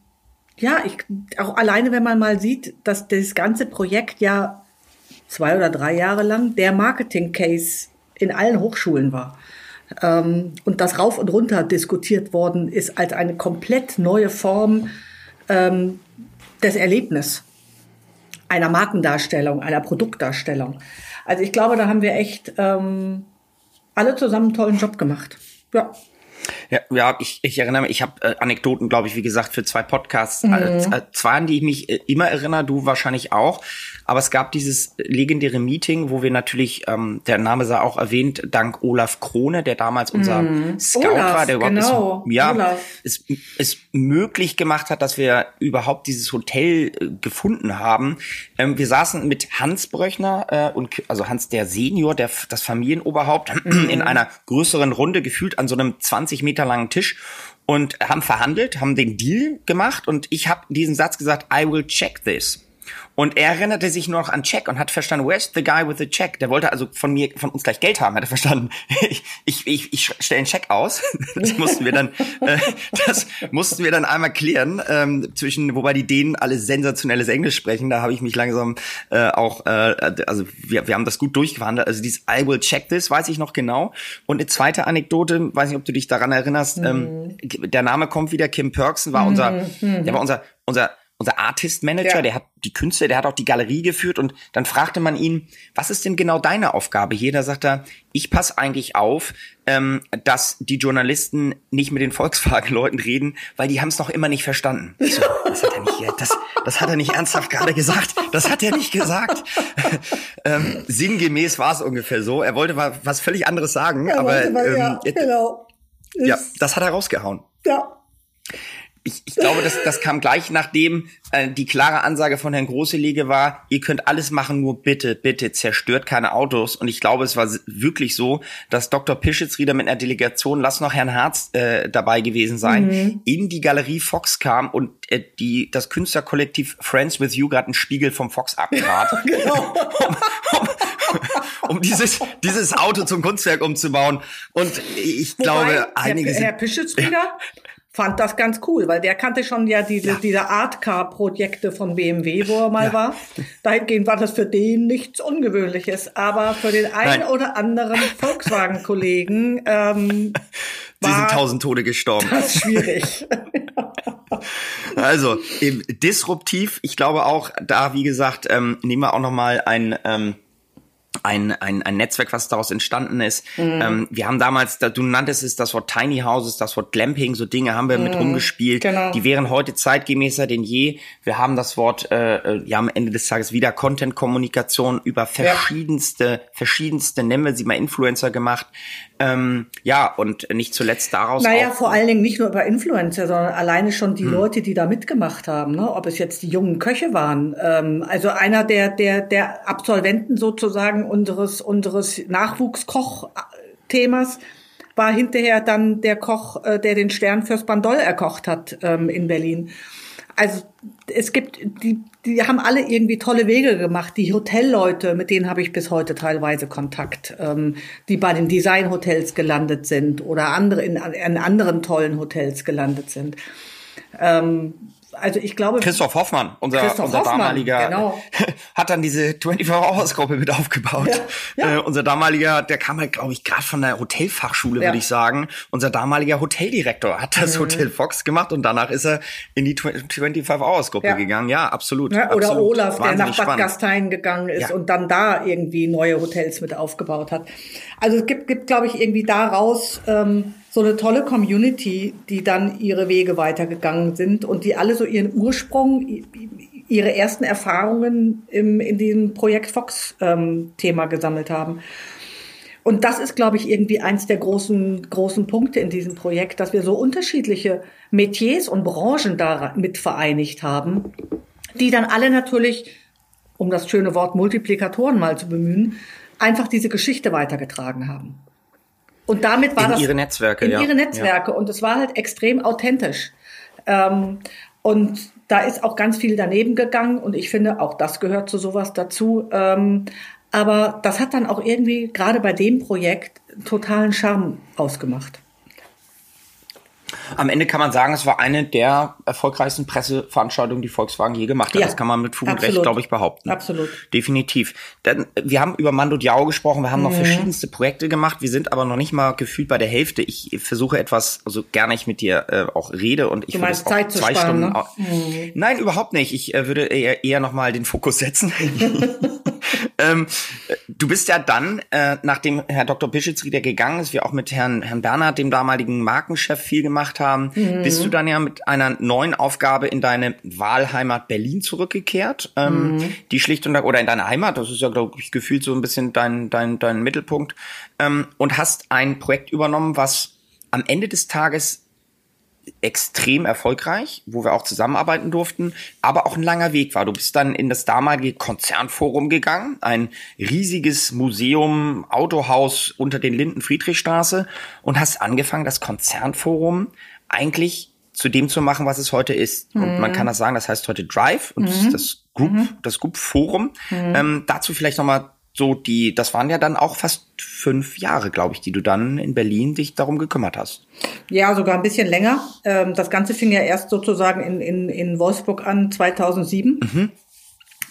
ja, ich, auch alleine, wenn man mal sieht, dass das ganze Projekt ja zwei oder drei Jahre lang der Marketing-Case in allen Hochschulen war. Ähm, und das rauf und runter diskutiert worden ist als eine komplett neue Form ähm, des Erlebnisses, einer Markendarstellung, einer Produktdarstellung. Also ich glaube, da haben wir echt ähm, alle zusammen einen tollen Job gemacht. Ja. Ja, ja ich, ich erinnere mich, ich habe äh, Anekdoten, glaube ich, wie gesagt, für zwei Podcasts. Mhm. Äh, zwei, an die ich mich äh, immer erinnere, du wahrscheinlich auch. Aber es gab dieses legendäre Meeting, wo wir natürlich, ähm, der Name sei auch erwähnt, dank Olaf Krone, der damals unser mm. Scout Olaf, war, der überhaupt genau. es, ja, es, es möglich gemacht hat, dass wir überhaupt dieses Hotel äh, gefunden haben. Ähm, wir saßen mit Hans Bröchner äh, und also Hans der Senior, der das Familienoberhaupt, mm. in einer größeren Runde gefühlt an so einem 20 Meter langen Tisch und haben verhandelt, haben den Deal gemacht und ich habe diesen Satz gesagt, I will check this. Und er erinnerte sich nur noch an Check und hat verstanden, where's the guy with the check? Der wollte also von mir, von uns gleich Geld haben, hat er verstanden. Ich, ich, ich, ich stelle einen Check aus. Das mussten wir dann, äh, das mussten wir dann einmal klären, ähm, zwischen, wobei die Dänen alle sensationelles Englisch sprechen. Da habe ich mich langsam äh, auch, äh, also wir, wir haben das gut durchgewandert. Also dieses I will check this, weiß ich noch genau. Und eine zweite Anekdote, weiß nicht, ob du dich daran erinnerst, ähm, mhm. ähm, der Name kommt wieder, Kim Perksen war unser, mhm. der war unser, unser unser Artist Manager, ja. der hat die Künstler, der hat auch die Galerie geführt und dann fragte man ihn, was ist denn genau deine Aufgabe hier? Da sagt er, ich passe eigentlich auf, ähm, dass die Journalisten nicht mit den Volkswagen-Leuten reden, weil die haben es noch immer nicht verstanden. So, das hat er nicht, das, das hat er nicht ernsthaft gerade gesagt. Das hat er nicht gesagt. ähm, sinngemäß war es ungefähr so. Er wollte was völlig anderes sagen, er aber mal, ähm, ja, genau. ja, das hat er rausgehauen. Ja ich, ich glaube, das, das kam gleich nachdem äh, die klare Ansage von Herrn Großelege war, ihr könnt alles machen, nur bitte, bitte zerstört keine Autos. Und ich glaube, es war wirklich so, dass Dr. Pischitzrieder mit einer Delegation, lass noch Herrn Harz äh, dabei gewesen sein, mhm. in die Galerie Fox kam und äh, die das Künstlerkollektiv Friends with You gerade einen Spiegel vom Fox abtrat. genau. um, dieses, dieses Auto zum Kunstwerk umzubauen. Und ich Wobei, glaube, einige Herr, Herr Pischitzrieder fand das ganz cool, weil der kannte schon ja diese, ja. diese Art-Car-Projekte von BMW, wo er mal ja. war. Dahingehend war das für den nichts Ungewöhnliches, aber für den einen Nein. oder anderen Volkswagen-Kollegen ähm, Sie sind tausend Tode gestorben. Das ist schwierig. also, disruptiv, ich glaube auch, da, wie gesagt, ähm, nehmen wir auch nochmal ein, ähm, ein, ein, ein Netzwerk, was daraus entstanden ist. Mhm. Ähm, wir haben damals, du nanntest es das Wort Tiny Houses, das Wort Glamping, so Dinge haben wir mhm. mit rumgespielt. Genau. Die wären heute zeitgemäßer denn je. Wir haben das Wort, äh, äh, ja am Ende des Tages wieder Content-Kommunikation über verschiedenste, ja. verschiedenste, nennen wir sie mal Influencer gemacht. Ähm, ja, und nicht zuletzt daraus. Naja, vor allen Dingen nicht nur über Influencer, sondern alleine schon die hm. Leute, die da mitgemacht haben, ne? ob es jetzt die jungen Köche waren. Ähm, also einer der, der, der Absolventen sozusagen unseres, unseres Nachwuchskoch-Themas war hinterher dann der Koch, äh, der den Stern fürs Bandol erkocht hat ähm, in Berlin. Also es gibt, die, die haben alle irgendwie tolle Wege gemacht. Die Hotelleute, mit denen habe ich bis heute teilweise Kontakt, ähm, die bei den Designhotels gelandet sind oder andere in, in anderen tollen Hotels gelandet sind. Ähm, also ich glaube. Christoph Hoffmann, unser, Christoph unser Hoffmann, damaliger, genau. hat dann diese 24-Hours-Gruppe mit aufgebaut. Ja, ja. Äh, unser damaliger, der kam halt, glaube ich, gerade von der Hotelfachschule, ja. würde ich sagen. Unser damaliger Hoteldirektor hat das mhm. Hotel Fox gemacht und danach ist er in die 25-Hours-Gruppe gegangen. Ja, absolut. oder absolut. Olaf, Wahnsinnig der nach Bad spannend. Gastein gegangen ist und dann da irgendwie neue Hotels mit aufgebaut hat. Also es gibt, gibt glaube ich, irgendwie daraus ähm, so eine tolle Community, die dann ihre Wege weitergegangen sind und die alle so ihren Ursprung, ihre ersten Erfahrungen im, in diesem Projekt Fox-Thema ähm, gesammelt haben. Und das ist, glaube ich, irgendwie eins der großen, großen Punkte in diesem Projekt, dass wir so unterschiedliche Metiers und Branchen da mit vereinigt haben, die dann alle natürlich, um das schöne Wort Multiplikatoren mal zu bemühen, einfach diese Geschichte weitergetragen haben. Und damit war in das ihre Netzwerke, in ja. ihre Netzwerke. Ja. Und es war halt extrem authentisch. Ähm, und da ist auch ganz viel daneben gegangen. Und ich finde, auch das gehört zu sowas dazu. Ähm, aber das hat dann auch irgendwie gerade bei dem Projekt totalen Charme ausgemacht. Am Ende kann man sagen, es war eine der erfolgreichsten Presseveranstaltungen, die Volkswagen je gemacht hat. Ja, das kann man mit Fug und Recht, glaube ich, behaupten. Absolut. Definitiv. Denn wir haben über Mando Diao gesprochen, wir haben mhm. noch verschiedenste Projekte gemacht, wir sind aber noch nicht mal gefühlt bei der Hälfte. Ich versuche etwas, also gerne ich mit dir äh, auch rede und ich du meinst Zeit zwei sparen, Stunden. Ne? Mhm. Nein, überhaupt nicht. Ich äh, würde eher, eher noch mal den Fokus setzen. ähm, du bist ja dann, äh, nachdem Herr Dr. Bischitzrieder gegangen ist, wir auch mit Herrn, Herrn Bernhard, dem damaligen Markenchef, viel gemacht haben, mhm. bist du dann ja mit einer neuen Aufgabe in deine Wahlheimat Berlin zurückgekehrt, ähm, mhm. die schlicht und oder in deine Heimat, das ist ja, glaube ich, gefühlt so ein bisschen dein, dein, dein Mittelpunkt, ähm, und hast ein Projekt übernommen, was am Ende des Tages extrem erfolgreich, wo wir auch zusammenarbeiten durften, aber auch ein langer Weg war. Du bist dann in das damalige Konzernforum gegangen, ein riesiges Museum, Autohaus unter den Linden Friedrichstraße und hast angefangen, das Konzernforum eigentlich zu dem zu machen, was es heute ist. Mhm. Und man kann das sagen, das heißt heute Drive und mhm. das Group, mhm. das Group Forum. Mhm. Ähm, dazu vielleicht nochmal so die, das waren ja dann auch fast fünf Jahre, glaube ich, die du dann in Berlin dich darum gekümmert hast. Ja, sogar ein bisschen länger. Ähm, das Ganze fing ja erst sozusagen in, in, in Wolfsburg an, 2007. Mhm.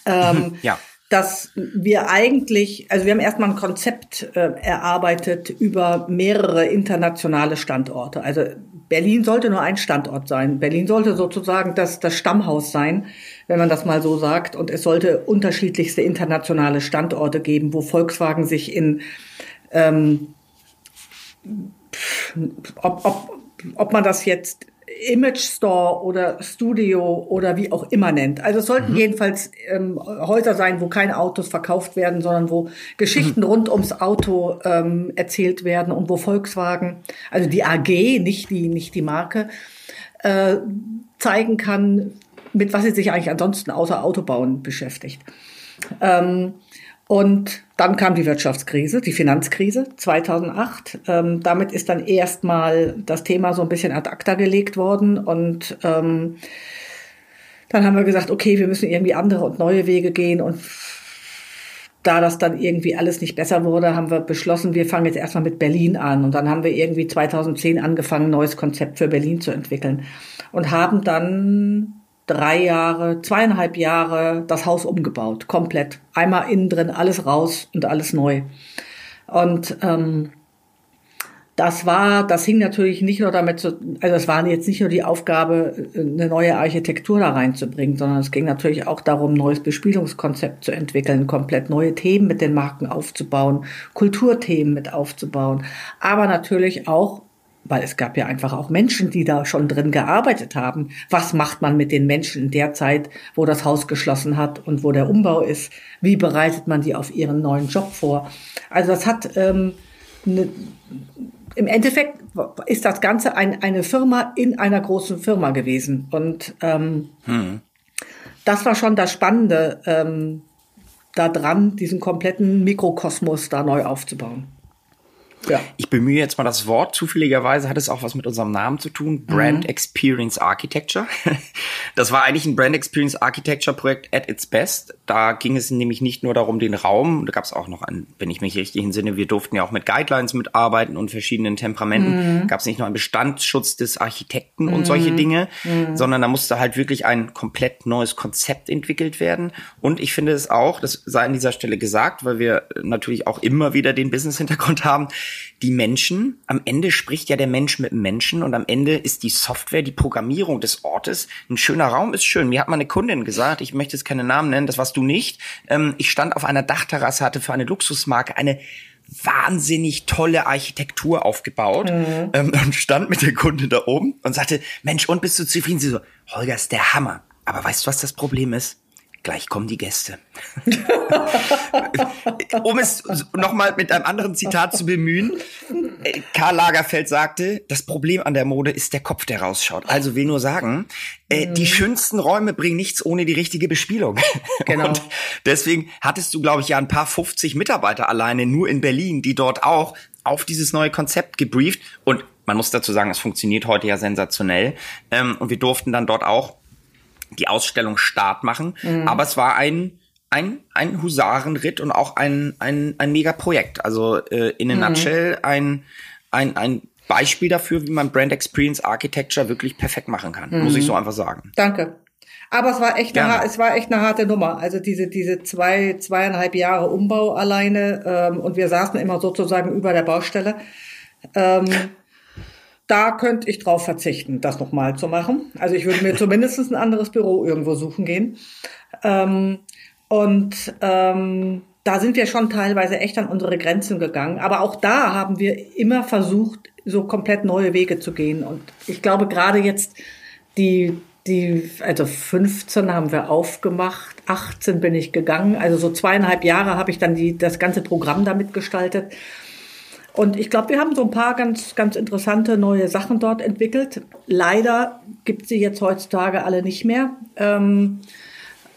Ähm, ja dass wir eigentlich, also wir haben erstmal ein Konzept äh, erarbeitet über mehrere internationale Standorte. Also Berlin sollte nur ein Standort sein. Berlin sollte sozusagen das, das Stammhaus sein wenn man das mal so sagt. Und es sollte unterschiedlichste internationale Standorte geben, wo Volkswagen sich in ähm, ob, ob, ob man das jetzt Image Store oder Studio oder wie auch immer nennt. Also es sollten mhm. jedenfalls ähm, Häuser sein, wo keine Autos verkauft werden, sondern wo Geschichten mhm. rund ums Auto ähm, erzählt werden und wo Volkswagen, also die AG, nicht die, nicht die Marke, äh, zeigen kann, mit was sie sich eigentlich ansonsten außer Autobauen beschäftigt. Ähm, und dann kam die Wirtschaftskrise, die Finanzkrise 2008. Ähm, damit ist dann erstmal das Thema so ein bisschen ad acta gelegt worden. Und ähm, dann haben wir gesagt, okay, wir müssen irgendwie andere und neue Wege gehen. Und da das dann irgendwie alles nicht besser wurde, haben wir beschlossen, wir fangen jetzt erstmal mit Berlin an. Und dann haben wir irgendwie 2010 angefangen, ein neues Konzept für Berlin zu entwickeln. Und haben dann drei Jahre, zweieinhalb Jahre das Haus umgebaut, komplett. Einmal innen drin, alles raus und alles neu. Und ähm, Das war, das hing natürlich nicht nur damit zu, also es war jetzt nicht nur die Aufgabe, eine neue Architektur da reinzubringen, sondern es ging natürlich auch darum, ein neues Bespielungskonzept zu entwickeln, komplett neue Themen mit den Marken aufzubauen, Kulturthemen mit aufzubauen, aber natürlich auch weil es gab ja einfach auch Menschen, die da schon drin gearbeitet haben. Was macht man mit den Menschen in der Zeit, wo das Haus geschlossen hat und wo der Umbau ist? Wie bereitet man die auf ihren neuen Job vor? Also das hat ähm, eine, im Endeffekt ist das Ganze ein, eine Firma in einer großen Firma gewesen. Und ähm, hm. das war schon das Spannende ähm, daran, diesen kompletten Mikrokosmos da neu aufzubauen. Ja. Ich bemühe jetzt mal das Wort. Zufälligerweise hat es auch was mit unserem Namen zu tun. Brand mhm. Experience Architecture. Das war eigentlich ein Brand Experience Architecture Projekt at its best. Da ging es nämlich nicht nur darum, den Raum, da gab es auch noch ein, wenn ich mich richtig entsinne, wir durften ja auch mit Guidelines mitarbeiten und verschiedenen Temperamenten. Mhm. Gab es nicht nur einen Bestandsschutz des Architekten mhm. und solche Dinge, mhm. sondern da musste halt wirklich ein komplett neues Konzept entwickelt werden. Und ich finde es auch, das sei an dieser Stelle gesagt, weil wir natürlich auch immer wieder den Business-Hintergrund haben, die Menschen, am Ende spricht ja der Mensch mit dem Menschen und am Ende ist die Software, die Programmierung des Ortes. Ein schöner Raum ist schön. Mir hat mal eine Kundin gesagt, ich möchte jetzt keine Namen nennen, das warst du nicht. Ähm, ich stand auf einer Dachterrasse, hatte für eine Luxusmarke eine wahnsinnig tolle Architektur aufgebaut mhm. ähm, und stand mit der Kundin da oben und sagte, Mensch, und bist du zufrieden? Sie so, Holger, ist der Hammer. Aber weißt du, was das Problem ist? Gleich kommen die Gäste. um es nochmal mit einem anderen Zitat zu bemühen. Karl Lagerfeld sagte, das Problem an der Mode ist der Kopf, der rausschaut. Also will nur sagen, äh, die mhm. schönsten Räume bringen nichts ohne die richtige Bespielung. Genau. Und deswegen hattest du, glaube ich, ja ein paar 50 Mitarbeiter alleine nur in Berlin, die dort auch auf dieses neue Konzept gebrieft und man muss dazu sagen, es funktioniert heute ja sensationell. Ähm, und wir durften dann dort auch die Ausstellung Start machen. Mhm. Aber es war ein, ein, ein Husarenritt und auch ein, ein, ein Mega-Projekt. Also äh, in a mhm. nutshell ein, ein, ein Beispiel dafür, wie man Brand Experience Architecture wirklich perfekt machen kann. Mhm. Muss ich so einfach sagen. Danke. Aber es war echt eine, es war echt eine harte Nummer. Also diese, diese zwei, zweieinhalb Jahre Umbau alleine ähm, und wir saßen immer sozusagen über der Baustelle. Ähm, da könnte ich drauf verzichten, das nochmal zu machen. Also ich würde mir zumindest ein anderes Büro irgendwo suchen gehen. Ähm, und ähm, da sind wir schon teilweise echt an unsere Grenzen gegangen. Aber auch da haben wir immer versucht, so komplett neue Wege zu gehen. Und ich glaube, gerade jetzt die, die, also 15 haben wir aufgemacht, 18 bin ich gegangen. Also so zweieinhalb Jahre habe ich dann die, das ganze Programm damit gestaltet. Und ich glaube, wir haben so ein paar ganz, ganz interessante neue Sachen dort entwickelt. Leider gibt sie jetzt heutzutage alle nicht mehr. Ähm,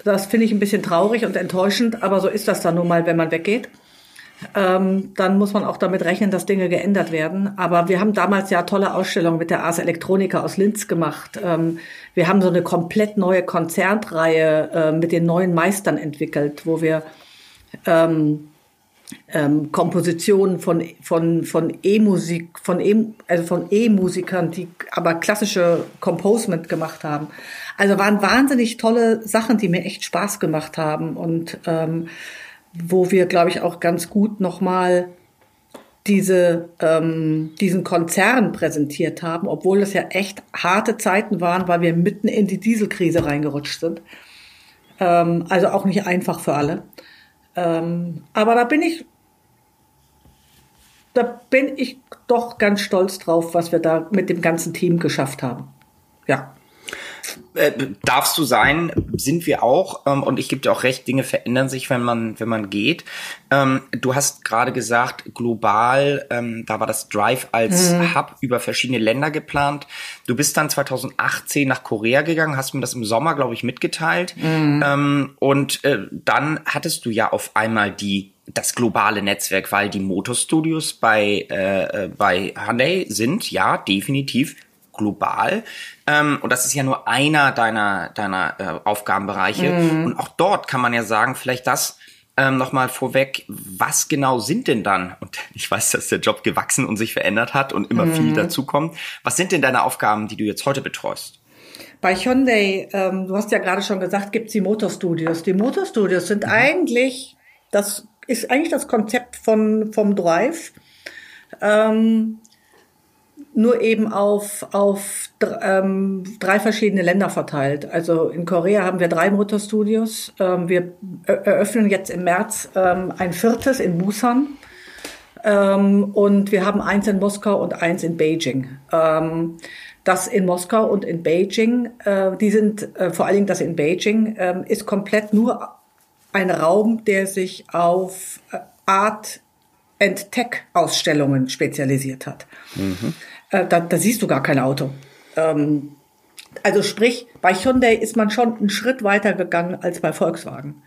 das finde ich ein bisschen traurig und enttäuschend, aber so ist das dann nun mal, wenn man weggeht. Ähm, dann muss man auch damit rechnen, dass Dinge geändert werden. Aber wir haben damals ja tolle Ausstellungen mit der Ars Electronica aus Linz gemacht. Ähm, wir haben so eine komplett neue Konzertreihe äh, mit den neuen Meistern entwickelt, wo wir ähm, ähm, Kompositionen von von von E-Musik, von E also von E-Musikern, die aber klassische Composement gemacht haben. Also waren wahnsinnig tolle Sachen, die mir echt Spaß gemacht haben und ähm, wo wir, glaube ich, auch ganz gut nochmal diese, ähm, diesen Konzern präsentiert haben, obwohl es ja echt harte Zeiten waren, weil wir mitten in die Dieselkrise reingerutscht sind. Ähm, also auch nicht einfach für alle. Ähm, aber da bin ich, da bin ich doch ganz stolz drauf, was wir da mit dem ganzen Team geschafft haben. Ja. Äh, darfst du sein, sind wir auch. Ähm, und ich gebe dir auch recht, Dinge verändern sich, wenn man, wenn man geht. Ähm, du hast gerade gesagt, global, ähm, da war das Drive als mhm. Hub über verschiedene Länder geplant. Du bist dann 2018 nach Korea gegangen, hast mir das im Sommer, glaube ich, mitgeteilt. Mhm. Ähm, und äh, dann hattest du ja auf einmal die das globale Netzwerk, weil die Motorstudios bei, äh, äh bei Hyundai sind ja definitiv global. Ähm, und das ist ja nur einer deiner, deiner äh, Aufgabenbereiche. Mhm. Und auch dort kann man ja sagen, vielleicht das ähm, nochmal vorweg, was genau sind denn dann, und ich weiß, dass der Job gewachsen und sich verändert hat und immer mhm. viel dazukommt, was sind denn deine Aufgaben, die du jetzt heute betreust? Bei Hyundai, ähm, du hast ja gerade schon gesagt, gibt's die Motorstudios. Die Motorstudios sind mhm. eigentlich, das ist eigentlich das Konzept von, vom Drive. Ähm, nur eben auf, auf ähm, drei verschiedene Länder verteilt. Also in Korea haben wir drei Motorstudios. Ähm, wir eröffnen jetzt im März ähm, ein viertes in Busan. Ähm, und wir haben eins in Moskau und eins in Beijing. Ähm, das in Moskau und in Beijing, äh, die sind äh, vor allen Dingen das in Beijing, äh, ist komplett nur ein Raum, der sich auf äh, Art and Tech Ausstellungen spezialisiert hat. Mhm. Äh, da, da siehst du gar kein Auto. Ähm, also sprich, bei Hyundai ist man schon einen Schritt weiter gegangen als bei Volkswagen.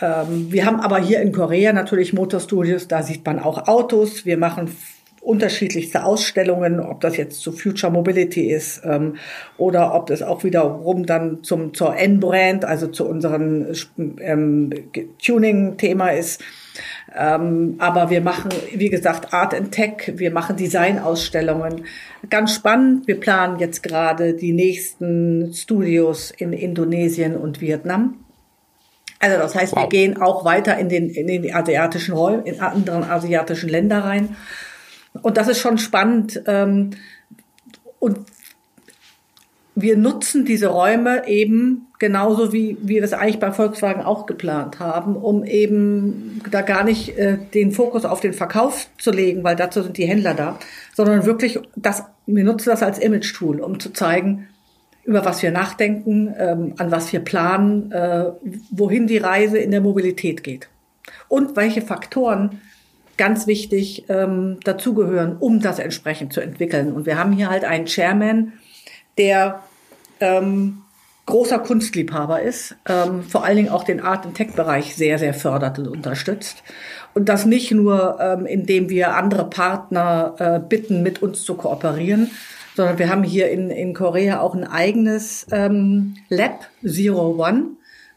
Ähm, wir haben aber hier in Korea natürlich Motorstudios, da sieht man auch Autos. Wir machen unterschiedlichste Ausstellungen, ob das jetzt zu Future Mobility ist ähm, oder ob das auch wiederum dann zum zur N-Brand, also zu unserem ähm, Tuning-Thema ist. Ähm, aber wir machen, wie gesagt, Art and Tech, wir machen Design-Ausstellungen. Ganz spannend. Wir planen jetzt gerade die nächsten Studios in Indonesien und Vietnam. Also das heißt, wow. wir gehen auch weiter in den, in den asiatischen Räumen, in anderen asiatischen Länder rein. Und das ist schon spannend. Ähm, und wir nutzen diese Räume eben genauso wie, wir es eigentlich bei Volkswagen auch geplant haben, um eben da gar nicht äh, den Fokus auf den Verkauf zu legen, weil dazu sind die Händler da, sondern wirklich das, wir nutzen das als Image-Tool, um zu zeigen, über was wir nachdenken, ähm, an was wir planen, äh, wohin die Reise in der Mobilität geht und welche Faktoren ganz wichtig ähm, dazugehören, um das entsprechend zu entwickeln. Und wir haben hier halt einen Chairman, der ähm, großer Kunstliebhaber ist, ähm, vor allen Dingen auch den Art- und Tech-Bereich sehr, sehr fördert und unterstützt. Und das nicht nur, ähm, indem wir andere Partner äh, bitten, mit uns zu kooperieren, sondern wir haben hier in, in Korea auch ein eigenes ähm, Lab, Zero One,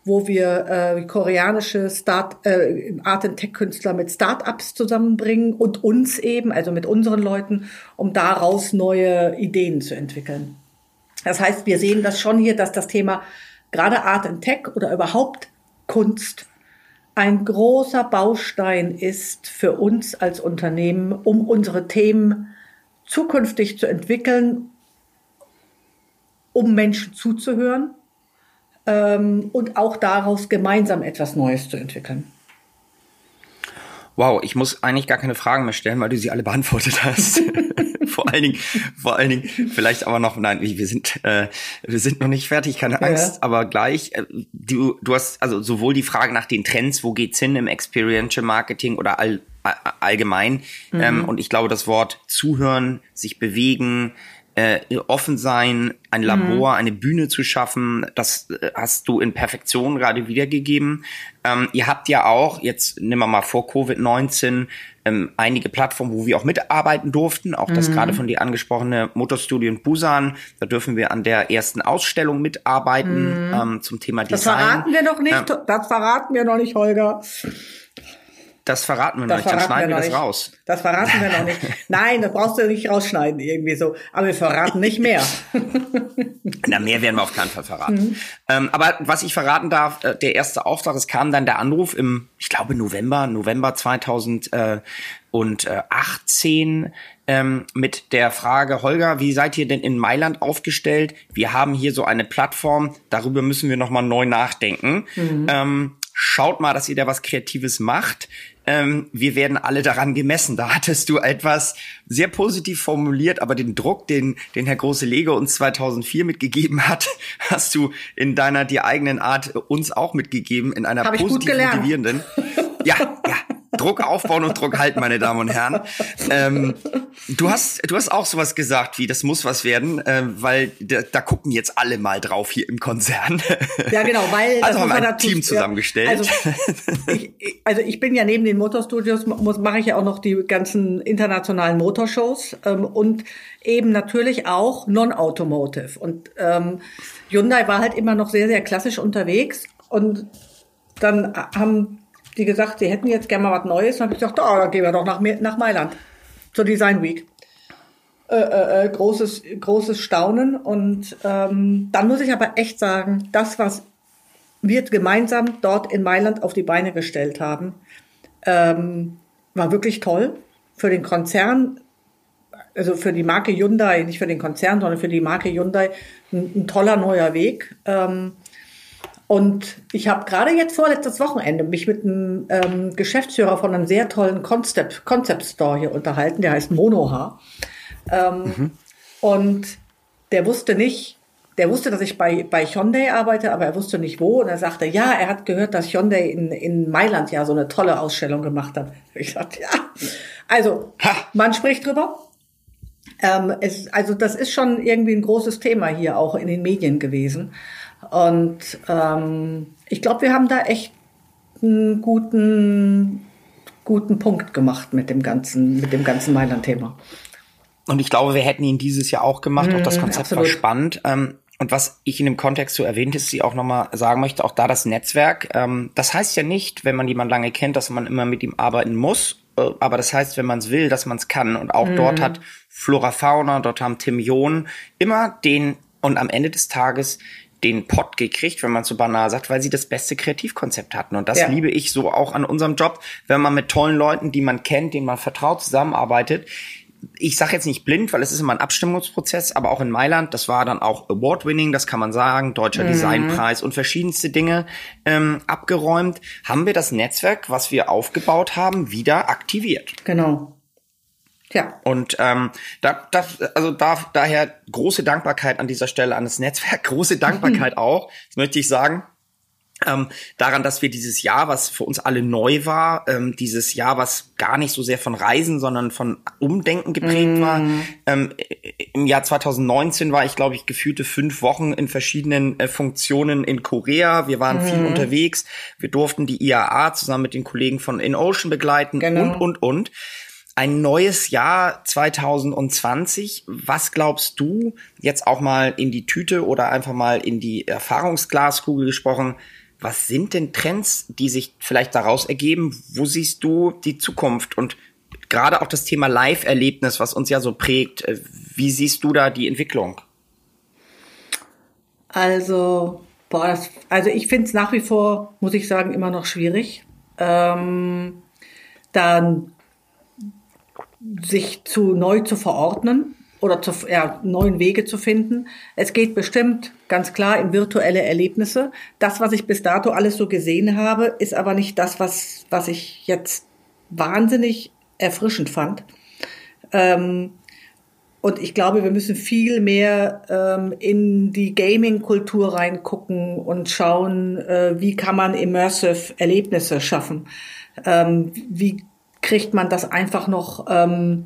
wo wir äh, koreanische Start, äh, Art and Tech Künstler mit Startups zusammenbringen und uns eben, also mit unseren Leuten, um daraus neue Ideen zu entwickeln. Das heißt, wir sehen das schon hier, dass das Thema gerade Art and Tech oder überhaupt Kunst ein großer Baustein ist für uns als Unternehmen, um unsere Themen zukünftig zu entwickeln, um Menschen zuzuhören ähm, und auch daraus gemeinsam etwas Neues zu entwickeln. Wow, ich muss eigentlich gar keine Fragen mehr stellen, weil du sie alle beantwortet hast. vor allen Dingen, vor allen Dingen, vielleicht aber noch, nein, wir sind, äh, wir sind noch nicht fertig, keine Angst, ja. aber gleich, äh, du, du hast also sowohl die Frage nach den Trends, wo geht's hin im Experiential Marketing oder all, allgemein, mhm. ähm, und ich glaube, das Wort zuhören, sich bewegen, äh, offen sein, ein mhm. Labor, mhm. eine Bühne zu schaffen, das äh, hast du in Perfektion gerade wiedergegeben. Ähm, ihr habt ja auch, jetzt nehmen wir mal vor Covid-19, ähm, einige Plattformen, wo wir auch mitarbeiten durften, auch das mhm. gerade von dir angesprochene Motorstudio in Busan, da dürfen wir an der ersten Ausstellung mitarbeiten mhm. ähm, zum Thema Design. Das verraten wir noch nicht, das verraten wir noch nicht, Holger. Das verraten wir noch nicht, dann schneiden wir, wir das raus. Das verraten wir noch nicht. Nein, das brauchst du nicht rausschneiden, irgendwie so. Aber wir verraten nicht mehr. Na, mehr werden wir auf keinen Fall verraten. Mhm. Ähm, aber was ich verraten darf, äh, der erste Auftrag, es kam dann der Anruf im, ich glaube, November, November 2018 ähm, mit der Frage, Holger, wie seid ihr denn in Mailand aufgestellt? Wir haben hier so eine Plattform, darüber müssen wir nochmal neu nachdenken. Mhm. Ähm, schaut mal, dass ihr da was Kreatives macht ähm, wir werden alle daran gemessen. Da hattest du etwas sehr positiv formuliert, aber den Druck, den, den Herr Große Lege uns 2004 mitgegeben hat, hast du in deiner dir eigenen Art uns auch mitgegeben, in einer positiv motivierenden. Ja, ja, Druck aufbauen und Druck halten, meine Damen und Herren. Ähm, du hast, du hast auch sowas gesagt wie, das muss was werden, äh, weil da, da, gucken jetzt alle mal drauf hier im Konzern. Ja, genau, weil also haben wir ein dazu, Team zusammengestellt. Also ich, also ich bin ja neben den Motorstudios mache ich ja auch noch die ganzen internationalen Motorshows ähm, und eben natürlich auch Non-Automotive. Und ähm, Hyundai war halt immer noch sehr, sehr klassisch unterwegs und dann haben die gesagt, sie hätten jetzt gerne mal was Neues. Dann habe ich gesagt, oh, dann gehen wir doch nach, nach Mailand zur Design Week. Äh, äh, äh, großes, großes Staunen. Und ähm, dann muss ich aber echt sagen, das, was wir gemeinsam dort in Mailand auf die Beine gestellt haben, ähm, war wirklich toll. Für den Konzern also für die Marke Hyundai, nicht für den Konzern, sondern für die Marke Hyundai ein, ein toller neuer Weg. Ähm, und ich habe gerade jetzt vorletztes Wochenende mich mit einem ähm, Geschäftsführer von einem sehr tollen Concept, Concept Store hier unterhalten, der heißt Monoha. Ähm, mhm. Und der wusste nicht, der wusste, dass ich bei, bei Hyundai arbeite, aber er wusste nicht wo. Und er sagte, ja, er hat gehört, dass Hyundai in, in Mailand ja so eine tolle Ausstellung gemacht hat. Ich sagte, ja. Also, ha. man spricht drüber. Ähm, es, also, das ist schon irgendwie ein großes Thema hier auch in den Medien gewesen. Und ähm, ich glaube, wir haben da echt einen guten, guten Punkt gemacht mit dem ganzen, mit dem ganzen Mailand-Thema. Und ich glaube, wir hätten ihn dieses Jahr auch gemacht. Mm, auch das mhm, Konzept absolut. war spannend. Ähm, und was ich in dem Kontext so erwähnt ist, sie auch nochmal sagen möchte, auch da das Netzwerk. Ähm, das heißt ja nicht, wenn man jemanden lange kennt, dass man immer mit ihm arbeiten muss. Äh, aber das heißt, wenn man es will, dass man es kann. Und auch mm. dort hat Flora Fauna, dort haben Tim John immer den und am Ende des Tages den Pott gekriegt, wenn man so banal sagt, weil sie das beste Kreativkonzept hatten. Und das ja. liebe ich so auch an unserem Job, wenn man mit tollen Leuten, die man kennt, denen man vertraut, zusammenarbeitet. Ich sage jetzt nicht blind, weil es ist immer ein Abstimmungsprozess, aber auch in Mailand, das war dann auch Award-Winning, das kann man sagen, Deutscher mhm. Designpreis und verschiedenste Dinge ähm, abgeräumt, haben wir das Netzwerk, was wir aufgebaut haben, wieder aktiviert. Genau. Ja. Und ähm, da, da, also da, daher große Dankbarkeit an dieser Stelle an das Netzwerk, große Dankbarkeit auch, das möchte ich sagen, ähm, daran, dass wir dieses Jahr, was für uns alle neu war, ähm, dieses Jahr, was gar nicht so sehr von Reisen, sondern von Umdenken geprägt mm. war. Ähm, Im Jahr 2019 war ich, glaube ich, gefühlte fünf Wochen in verschiedenen äh, Funktionen in Korea. Wir waren mm. viel unterwegs. Wir durften die IAA zusammen mit den Kollegen von InOcean begleiten genau. und, und, und ein neues Jahr 2020. Was glaubst du jetzt auch mal in die Tüte oder einfach mal in die Erfahrungsglaskugel gesprochen? Was sind denn Trends, die sich vielleicht daraus ergeben? Wo siehst du die Zukunft und gerade auch das Thema Live-Erlebnis, was uns ja so prägt? Äh, wie siehst du da die Entwicklung? Also, boah, das, also ich finde es nach wie vor, muss ich sagen, immer noch schwierig. Ähm, dann sich zu neu zu verordnen oder zu ja, neuen Wege zu finden. Es geht bestimmt ganz klar in virtuelle Erlebnisse. Das, was ich bis dato alles so gesehen habe, ist aber nicht das, was, was ich jetzt wahnsinnig erfrischend fand. Ähm, und ich glaube, wir müssen viel mehr ähm, in die Gaming-Kultur reingucken und schauen, äh, wie kann man immersive Erlebnisse schaffen. Ähm, wie kriegt man das einfach noch ähm,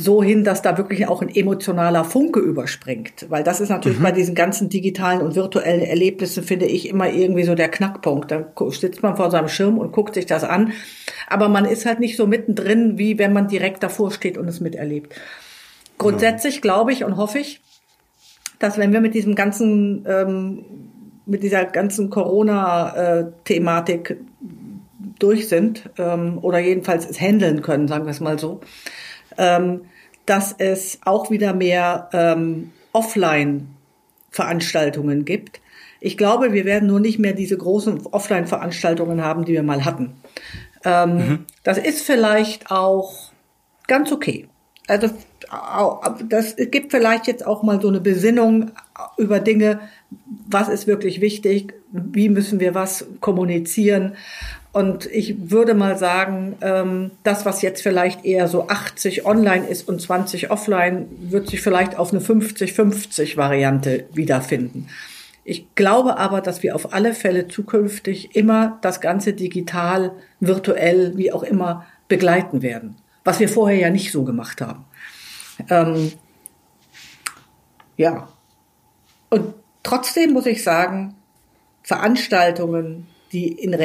so hin, dass da wirklich auch ein emotionaler Funke überspringt. Weil das ist natürlich mhm. bei diesen ganzen digitalen und virtuellen Erlebnissen, finde ich, immer irgendwie so der Knackpunkt. Da sitzt man vor seinem Schirm und guckt sich das an. Aber man ist halt nicht so mittendrin, wie wenn man direkt davor steht und es miterlebt. Grundsätzlich glaube ich und hoffe ich, dass wenn wir mit diesem ganzen, ähm, mit dieser ganzen Corona-Thematik durch sind ähm, oder jedenfalls es handeln können, sagen wir es mal so, ähm, dass es auch wieder mehr ähm, Offline-Veranstaltungen gibt. Ich glaube, wir werden nur nicht mehr diese großen Offline-Veranstaltungen haben, die wir mal hatten. Ähm, mhm. Das ist vielleicht auch ganz okay. Also das gibt vielleicht jetzt auch mal so eine Besinnung über Dinge, was ist wirklich wichtig, wie müssen wir was kommunizieren und ich würde mal sagen, ähm, das, was jetzt vielleicht eher so 80 online ist und 20 offline, wird sich vielleicht auf eine 50-50 Variante wiederfinden. Ich glaube aber, dass wir auf alle Fälle zukünftig immer das Ganze digital, virtuell, wie auch immer begleiten werden. Was wir vorher ja nicht so gemacht haben. Ähm, ja. Und trotzdem muss ich sagen, Veranstaltungen, die in,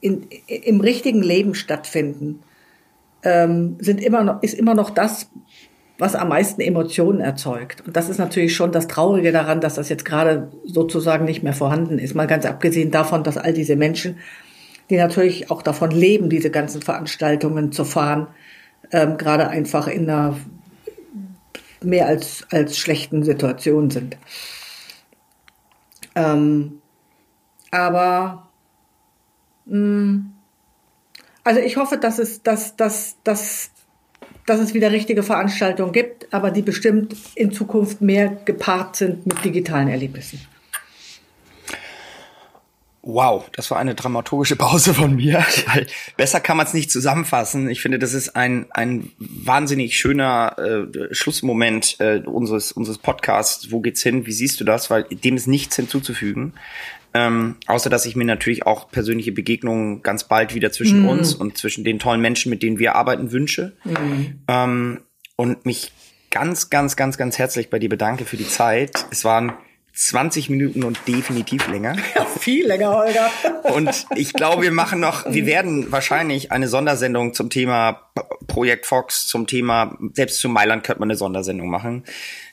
in, im richtigen Leben stattfinden, ähm, sind immer noch, ist immer noch das, was am meisten Emotionen erzeugt. Und das ist natürlich schon das Traurige daran, dass das jetzt gerade sozusagen nicht mehr vorhanden ist. Mal ganz abgesehen davon, dass all diese Menschen, die natürlich auch davon leben, diese ganzen Veranstaltungen zu fahren, ähm, gerade einfach in einer mehr als, als schlechten Situation sind. Ähm, aber. Also ich hoffe, dass es, dass, dass, dass, dass es wieder richtige Veranstaltungen gibt, aber die bestimmt in Zukunft mehr gepaart sind mit digitalen Erlebnissen. Wow, das war eine dramaturgische Pause von mir. Besser kann man es nicht zusammenfassen. Ich finde, das ist ein, ein wahnsinnig schöner äh, Schlussmoment äh, unseres, unseres Podcasts. Wo geht's hin? Wie siehst du das? Weil dem ist nichts hinzuzufügen. Ähm, außer dass ich mir natürlich auch persönliche Begegnungen ganz bald wieder zwischen mm. uns und zwischen den tollen Menschen, mit denen wir arbeiten, wünsche. Mm. Ähm, und mich ganz, ganz, ganz, ganz herzlich bei dir bedanke für die Zeit. Es waren 20 Minuten und definitiv länger. Ja, viel länger, Holger. Und ich glaube, wir machen noch, wir werden wahrscheinlich eine Sondersendung zum Thema Projekt Fox, zum Thema, selbst zu Mailand könnte man eine Sondersendung machen.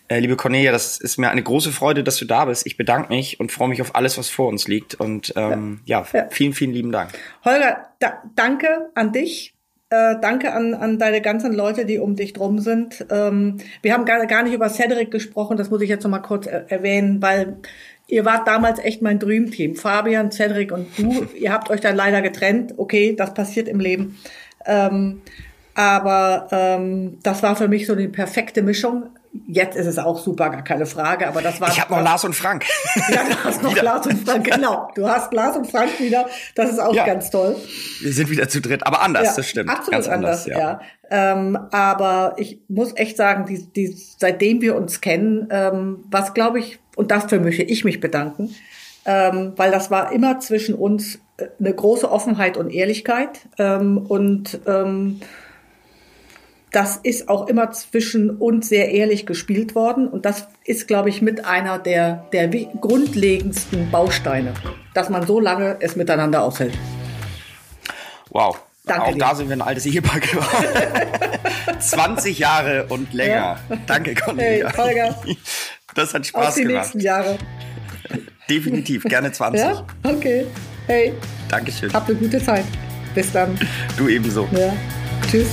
Äh, liebe Cornelia, das ist mir eine große Freude, dass du da bist. Ich bedanke mich und freue mich auf alles, was vor uns liegt. Und ähm, ja. ja, vielen, vielen lieben Dank. Holger, da, danke an dich äh, danke an, an deine ganzen Leute, die um dich drum sind. Ähm, wir haben gar, gar nicht über Cedric gesprochen, das muss ich jetzt noch mal kurz er erwähnen, weil ihr wart damals echt mein Dreamteam. Fabian, Cedric und du, ihr habt euch dann leider getrennt. Okay, das passiert im Leben. Ähm, aber ähm, das war für mich so die perfekte Mischung. Jetzt ist es auch super, gar keine Frage, aber das war. Ich habe noch Lars und Frank. Ja, du hast noch Lars und Frank, genau. Du hast Lars und Frank wieder. Das ist auch ja. ganz toll. Wir sind wieder zu dritt, aber anders, ja, das stimmt. Absolut ganz anders, anders ja. ja. Ähm, aber ich muss echt sagen, die, die, seitdem wir uns kennen, ähm, was glaube ich, und dafür möchte ich mich bedanken, ähm, weil das war immer zwischen uns äh, eine große Offenheit und Ehrlichkeit ähm, und ähm, das ist auch immer zwischen uns sehr ehrlich gespielt worden. Und das ist, glaube ich, mit einer der, der grundlegendsten Bausteine, dass man so lange es miteinander aushält. Wow. Danke auch dir. da sind wir ein altes Ehepaar geworden. 20 Jahre und länger. Ja. Danke, Cornelia. Hey, Holger. Das hat Spaß Auf die gemacht. nächsten Jahre. Definitiv, gerne 20. Ja? Okay. Hey. Dankeschön. Habt eine gute Zeit. Bis dann. Du ebenso. Ja. Tschüss.